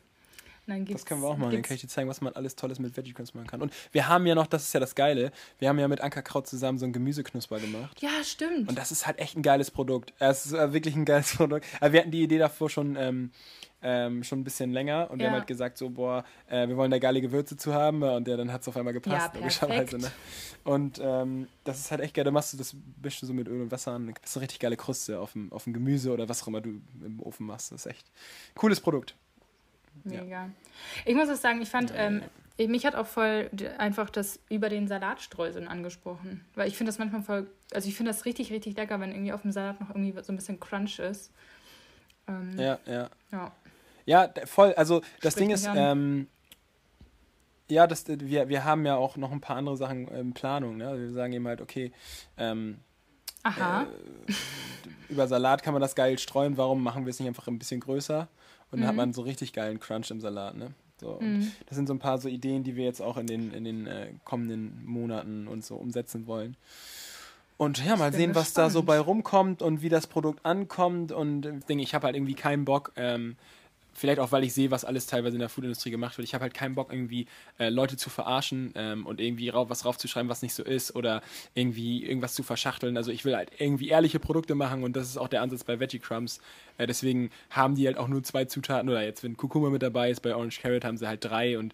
das können wir auch machen. Dann kann ich dir zeigen, was man alles Tolles mit Veggie Crumbs machen kann. Und wir haben ja noch, das ist ja das Geile, wir haben ja mit Ankerkraut zusammen so ein Gemüseknusper gemacht. Ja, stimmt. Und das ist halt echt ein geiles Produkt. Es ist äh, wirklich ein geiles (laughs) Produkt. Aber wir hatten die Idee davor schon, ähm, ähm, schon ein bisschen länger und ja. wir haben halt gesagt, so, boah, äh, wir wollen da geile Gewürze zu haben und ja, dann hat es auf einmal gepasst, ja, logischerweise. Ne? Und ähm, das ist halt echt geil. Da machst du das, mischst du so mit Öl und Wasser an. Das ist eine richtig geile Kruste auf dem, auf dem Gemüse oder was auch immer du im Ofen machst. Das ist echt cooles Produkt. Mega. Ja. Ich muss auch sagen, ich fand, ähm, mich hat auch voll einfach das über den Salatstreuseln angesprochen. Weil ich finde das manchmal voll, also ich finde das richtig, richtig lecker, wenn irgendwie auf dem Salat noch irgendwie so ein bisschen Crunch ist. Ähm, ja, ja. Ja, ja voll. Also das Sprich Ding ist, ähm, ja, das, wir, wir haben ja auch noch ein paar andere Sachen in Planung. Ne? Wir sagen eben halt, okay, ähm. Äh, über Salat kann man das geil streuen, warum machen wir es nicht einfach ein bisschen größer? Und dann hat mhm. man so richtig geilen Crunch im Salat, ne? So, mhm. Das sind so ein paar so Ideen, die wir jetzt auch in den, in den äh, kommenden Monaten und so umsetzen wollen. Und ja, mal sehen, was spannend. da so bei rumkommt und wie das Produkt ankommt. Und ich denke, ich habe halt irgendwie keinen Bock, ähm, vielleicht auch, weil ich sehe, was alles teilweise in der Foodindustrie gemacht wird. Ich habe halt keinen Bock, irgendwie äh, Leute zu verarschen ähm, und irgendwie rauf, was raufzuschreiben, was nicht so ist oder irgendwie irgendwas zu verschachteln. Also ich will halt irgendwie ehrliche Produkte machen und das ist auch der Ansatz bei Veggie Crumbs. Äh, deswegen haben die halt auch nur zwei Zutaten oder jetzt, wenn Kurkuma mit dabei ist, bei Orange Carrot haben sie halt drei und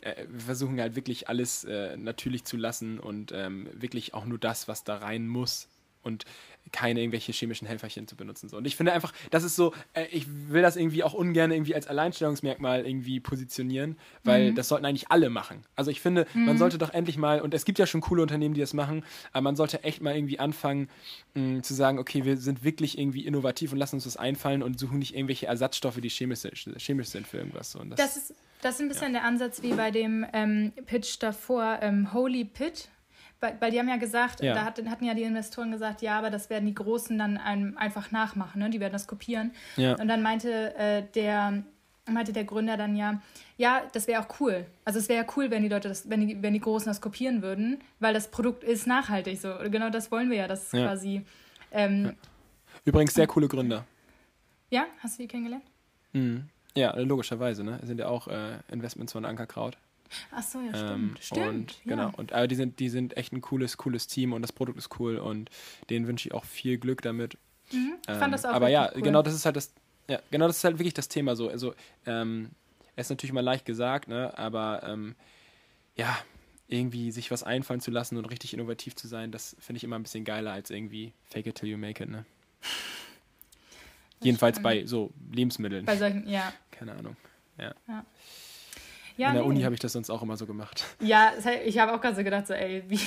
äh, wir versuchen halt wirklich alles äh, natürlich zu lassen und ähm, wirklich auch nur das, was da rein muss. Und keine irgendwelche chemischen Helferchen zu benutzen. So. Und ich finde einfach, das ist so, äh, ich will das irgendwie auch ungern irgendwie als Alleinstellungsmerkmal irgendwie positionieren, weil mhm. das sollten eigentlich alle machen. Also ich finde, mhm. man sollte doch endlich mal, und es gibt ja schon coole Unternehmen, die das machen, aber man sollte echt mal irgendwie anfangen mh, zu sagen, okay, wir sind wirklich irgendwie innovativ und lassen uns das einfallen und suchen nicht irgendwelche Ersatzstoffe, die chemisch, chemisch sind für irgendwas. So. Und das, das ist das ist ein bisschen ja. der Ansatz wie bei dem ähm, Pitch davor, ähm, Holy Pit weil, weil die haben ja gesagt, ja. da hatten, hatten ja die Investoren gesagt, ja, aber das werden die Großen dann einem einfach nachmachen, ne? die werden das kopieren. Ja. Und dann meinte äh, der meinte der Gründer dann ja, ja, das wäre auch cool. Also es wäre ja cool, wenn die Leute das, wenn die, wenn die Großen das kopieren würden, weil das Produkt ist nachhaltig so. Genau das wollen wir ja, das ja. quasi. Ähm. Übrigens sehr coole Gründer. Ja, hast du die kennengelernt? Mhm. Ja, logischerweise, ne? Sind ja auch äh, Investments von Ankerkraut. Ach so, ja, stimmt. Ähm, stimmt. Und, ja. Genau. Und aber die sind, die sind echt ein cooles, cooles Team und das Produkt ist cool und denen wünsche ich auch viel Glück damit. Mhm, ich ähm, fand das auch Aber ja, cool. genau das ist halt das, ja, genau das ist halt wirklich das Thema so. Also, ähm, es ist natürlich immer leicht gesagt, ne? Aber ähm, ja, irgendwie sich was einfallen zu lassen und richtig innovativ zu sein, das finde ich immer ein bisschen geiler als irgendwie fake it till you make it, ne? Jedenfalls stimmt. bei so Lebensmitteln. Bei solchen, ja. Keine Ahnung. Ja. ja. Ja, In der nee. Uni habe ich das sonst auch immer so gemacht. (laughs) Ja, ich habe auch gerade so gedacht, so, ey, wie.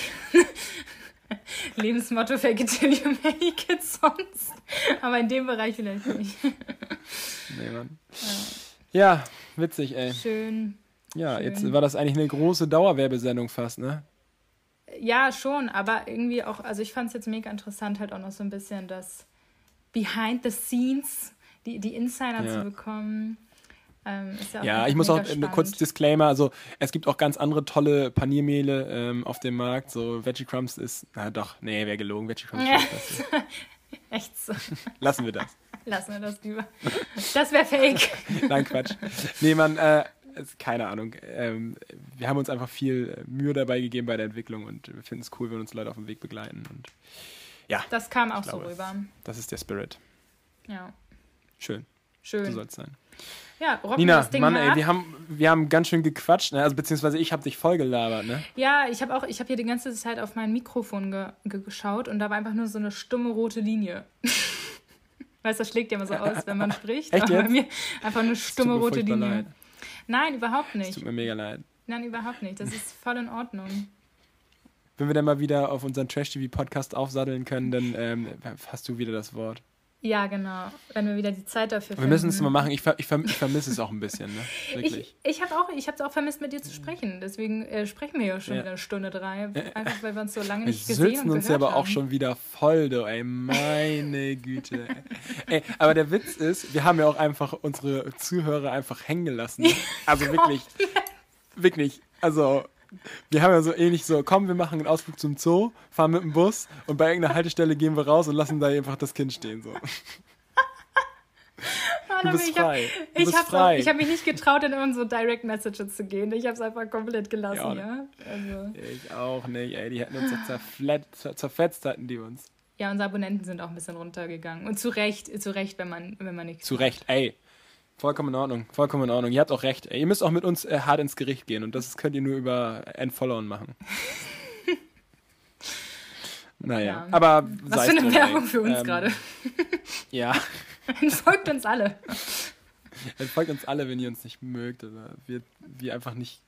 (laughs) Lebensmotto fake it till you make it sonst. Aber in dem Bereich vielleicht nicht. (laughs) nee, Mann. Ja. ja, witzig, ey. Schön. Ja, Schön. jetzt war das eigentlich eine große Dauerwerbesendung fast, ne? Ja, schon, aber irgendwie auch, also ich fand es jetzt mega interessant, halt auch noch so ein bisschen das Behind the Scenes, die, die Insider ja. zu bekommen. Ähm, ja, ja ich muss auch spannend. kurz Disclaimer, also es gibt auch ganz andere tolle Paniermehle ähm, auf dem Markt, so Veggie Crumbs ist, na doch, nee, wäre gelogen, Veggie Crumbs ja. ist (laughs) Echt so. (laughs) Lassen wir das. Lassen wir das lieber. Das wäre fake. (laughs) Nein, Quatsch. Nee, man, äh, keine Ahnung. Ähm, wir haben uns einfach viel Mühe dabei gegeben bei der Entwicklung und wir finden es cool, wenn uns Leute auf dem Weg begleiten. Und ja. Das kam auch glaube, so rüber. Das ist der Spirit. Ja. Schön. Schön. So soll es sein. Ja, Nina, das Ding Mann, ey, wir haben, wir haben ganz schön gequatscht, ne? also beziehungsweise ich habe dich voll gelabert, ne? Ja, ich habe auch, ich habe hier die ganze Zeit auf mein Mikrofon ge ge geschaut und da war einfach nur so eine stumme rote Linie. (laughs) weißt du, das schlägt ja immer so aus, wenn man spricht. (laughs) Echt aber bei mir einfach eine stumme rote Linie. Leid. Nein, überhaupt nicht. Es tut mir mega leid. Nein, überhaupt nicht. Das ist voll in Ordnung. Wenn wir dann mal wieder auf unseren Trash-TV-Podcast aufsatteln können, dann ähm, hast du wieder das Wort. Ja, genau. Wenn wir wieder die Zeit dafür finden. Wir müssen es mal machen. Ich, ver ich, ver ich vermisse es auch ein bisschen, ne? (laughs) Wirklich. Ich, ich habe auch, es auch vermisst, mit dir zu sprechen. Deswegen äh, sprechen wir ja schon ja. wieder Stunde drei. Einfach, weil wir uns so lange nicht wir gesehen haben. Wir uns ja aber auch schon wieder voll, du, ey. Meine (laughs) Güte. ey, aber der Witz ist, wir haben ja auch einfach unsere Zuhörer einfach hängen gelassen. Also (laughs) wirklich. wirklich. Also, wir haben ja so ähnlich so, komm, wir machen einen Ausflug zum Zoo, fahren mit dem Bus und bei irgendeiner Haltestelle gehen wir raus und lassen da einfach das Kind stehen. So. Du bist frei. Ich, habe hab mich nicht getraut, in unsere Direct Messages zu gehen. Ich habe es einfach komplett gelassen, ja. Also. Ich auch nicht, ey. Die hätten uns so zerfetzt, hatten die uns. Ja, unsere Abonnenten sind auch ein bisschen runtergegangen. Und zu Recht, zu Recht, wenn man, wenn man nichts Zu Recht, ey. Vollkommen in Ordnung, vollkommen in Ordnung. Ihr habt auch recht. Ihr müsst auch mit uns äh, hart ins Gericht gehen und das könnt ihr nur über Endfollowen machen. (laughs) naja, ja. aber Was für eine Werbung für uns ähm, gerade. (laughs) ja. (laughs) Entfolgt uns alle. Entfolgt uns alle, wenn ihr uns nicht mögt oder wir, wir einfach nicht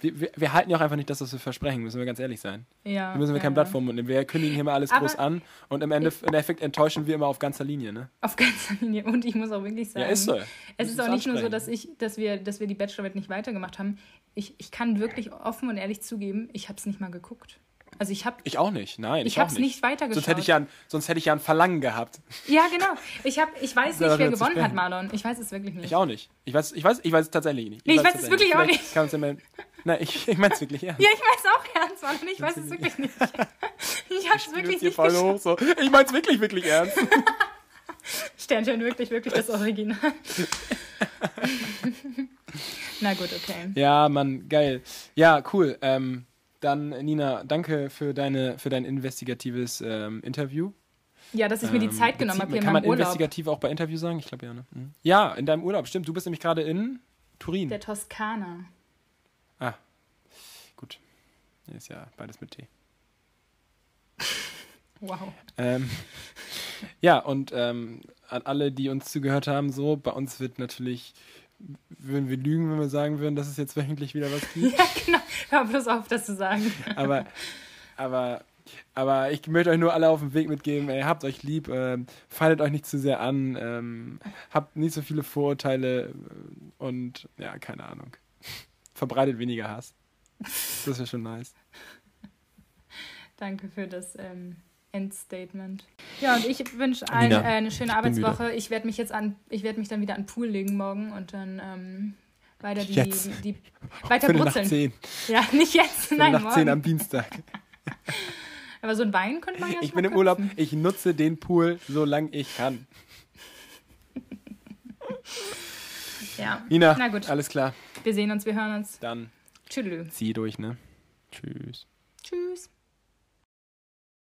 wir, wir, wir, halten ja auch einfach nicht das, was wir versprechen, müssen wir ganz ehrlich sein. Ja. Da müssen wir ja, kein Blatt vorm Mund nehmen. Wir kündigen hier mal alles Aber groß an und im Endeffekt enttäuschen wir immer auf ganzer Linie, ne? Auf ganzer Linie. Und ich muss auch wirklich sagen, ja, ist so. es ist auch nicht nur so, dass, ich, dass, wir, dass wir die Bachelorette nicht weitergemacht haben. Ich, ich kann wirklich offen und ehrlich zugeben, ich habe es nicht mal geguckt. Also ich habe Ich auch nicht. Nein, ich, ich habe es nicht weitergeschaut. Sonst hätte ich ja sonst hätte ich ja ein Verlangen gehabt. Ja, genau. Ich habe ich weiß nicht, wer gewonnen hat, Marlon. Ich weiß es wirklich nicht. Ich auch nicht. Ich weiß ich weiß ich weiß es tatsächlich nicht. Ich nee, ich weiß, es wirklich auch nicht. Kann uns Nein, ich, ich meine es wirklich ernst. Ja, ich meine es auch ernst, Marlon. Ich weiß es wirklich nicht. (laughs) Ich habe es wirklich nicht voll hoch, so. Ich meine es wirklich, wirklich ernst. (laughs) Sternchen, wirklich, wirklich das Original. (laughs) Na gut, okay. Ja, Mann, geil. Ja, cool. Ähm, dann, Nina, danke für, deine, für dein investigatives ähm, Interview. Ja, dass ich mir die ähm, Zeit genommen habe hier Kann man Urlaub. investigativ auch bei Interview sagen? Ich glaube ja, ne? Mhm. Ja, in deinem Urlaub, stimmt. Du bist nämlich gerade in Turin. Der Toskana. Ah, gut. Ist ja beides mit T. (laughs) Wow. Ähm, ja, und ähm, an alle, die uns zugehört haben, so, bei uns wird natürlich würden wir lügen, wenn wir sagen würden, dass es jetzt wöchentlich wieder was (laughs) gibt. ja, genau. Hör bloß auf, das zu sagen. aber, aber, aber ich möchte euch nur alle auf den Weg mitgeben, ey, habt euch lieb, äh, feiert euch nicht zu sehr an, ähm, habt nicht so viele Vorurteile äh, und ja, keine Ahnung. Verbreitet weniger Hass. Das wäre schon nice. Danke für das ähm, Endstatement. Ja, und ich wünsche allen äh, eine schöne Arbeitswoche. Ich werde mich jetzt an, ich werde mich dann wieder an den Pool legen morgen und dann ähm, weiter die, jetzt. die, die weiter Viertel brutzeln. Nach 10. Ja, (laughs) nicht jetzt, Viertel nein, nach morgen. 10 am Dienstag. (laughs) Aber so ein Wein könnte man ja Ich bin im Urlaub, ich nutze den Pool, solange ich kann. (laughs) ja. Nina, Na gut. alles klar. Wir sehen uns, wir hören uns. Dann. Tschüss. Zieh durch, ne? Tschüss. Tschüss.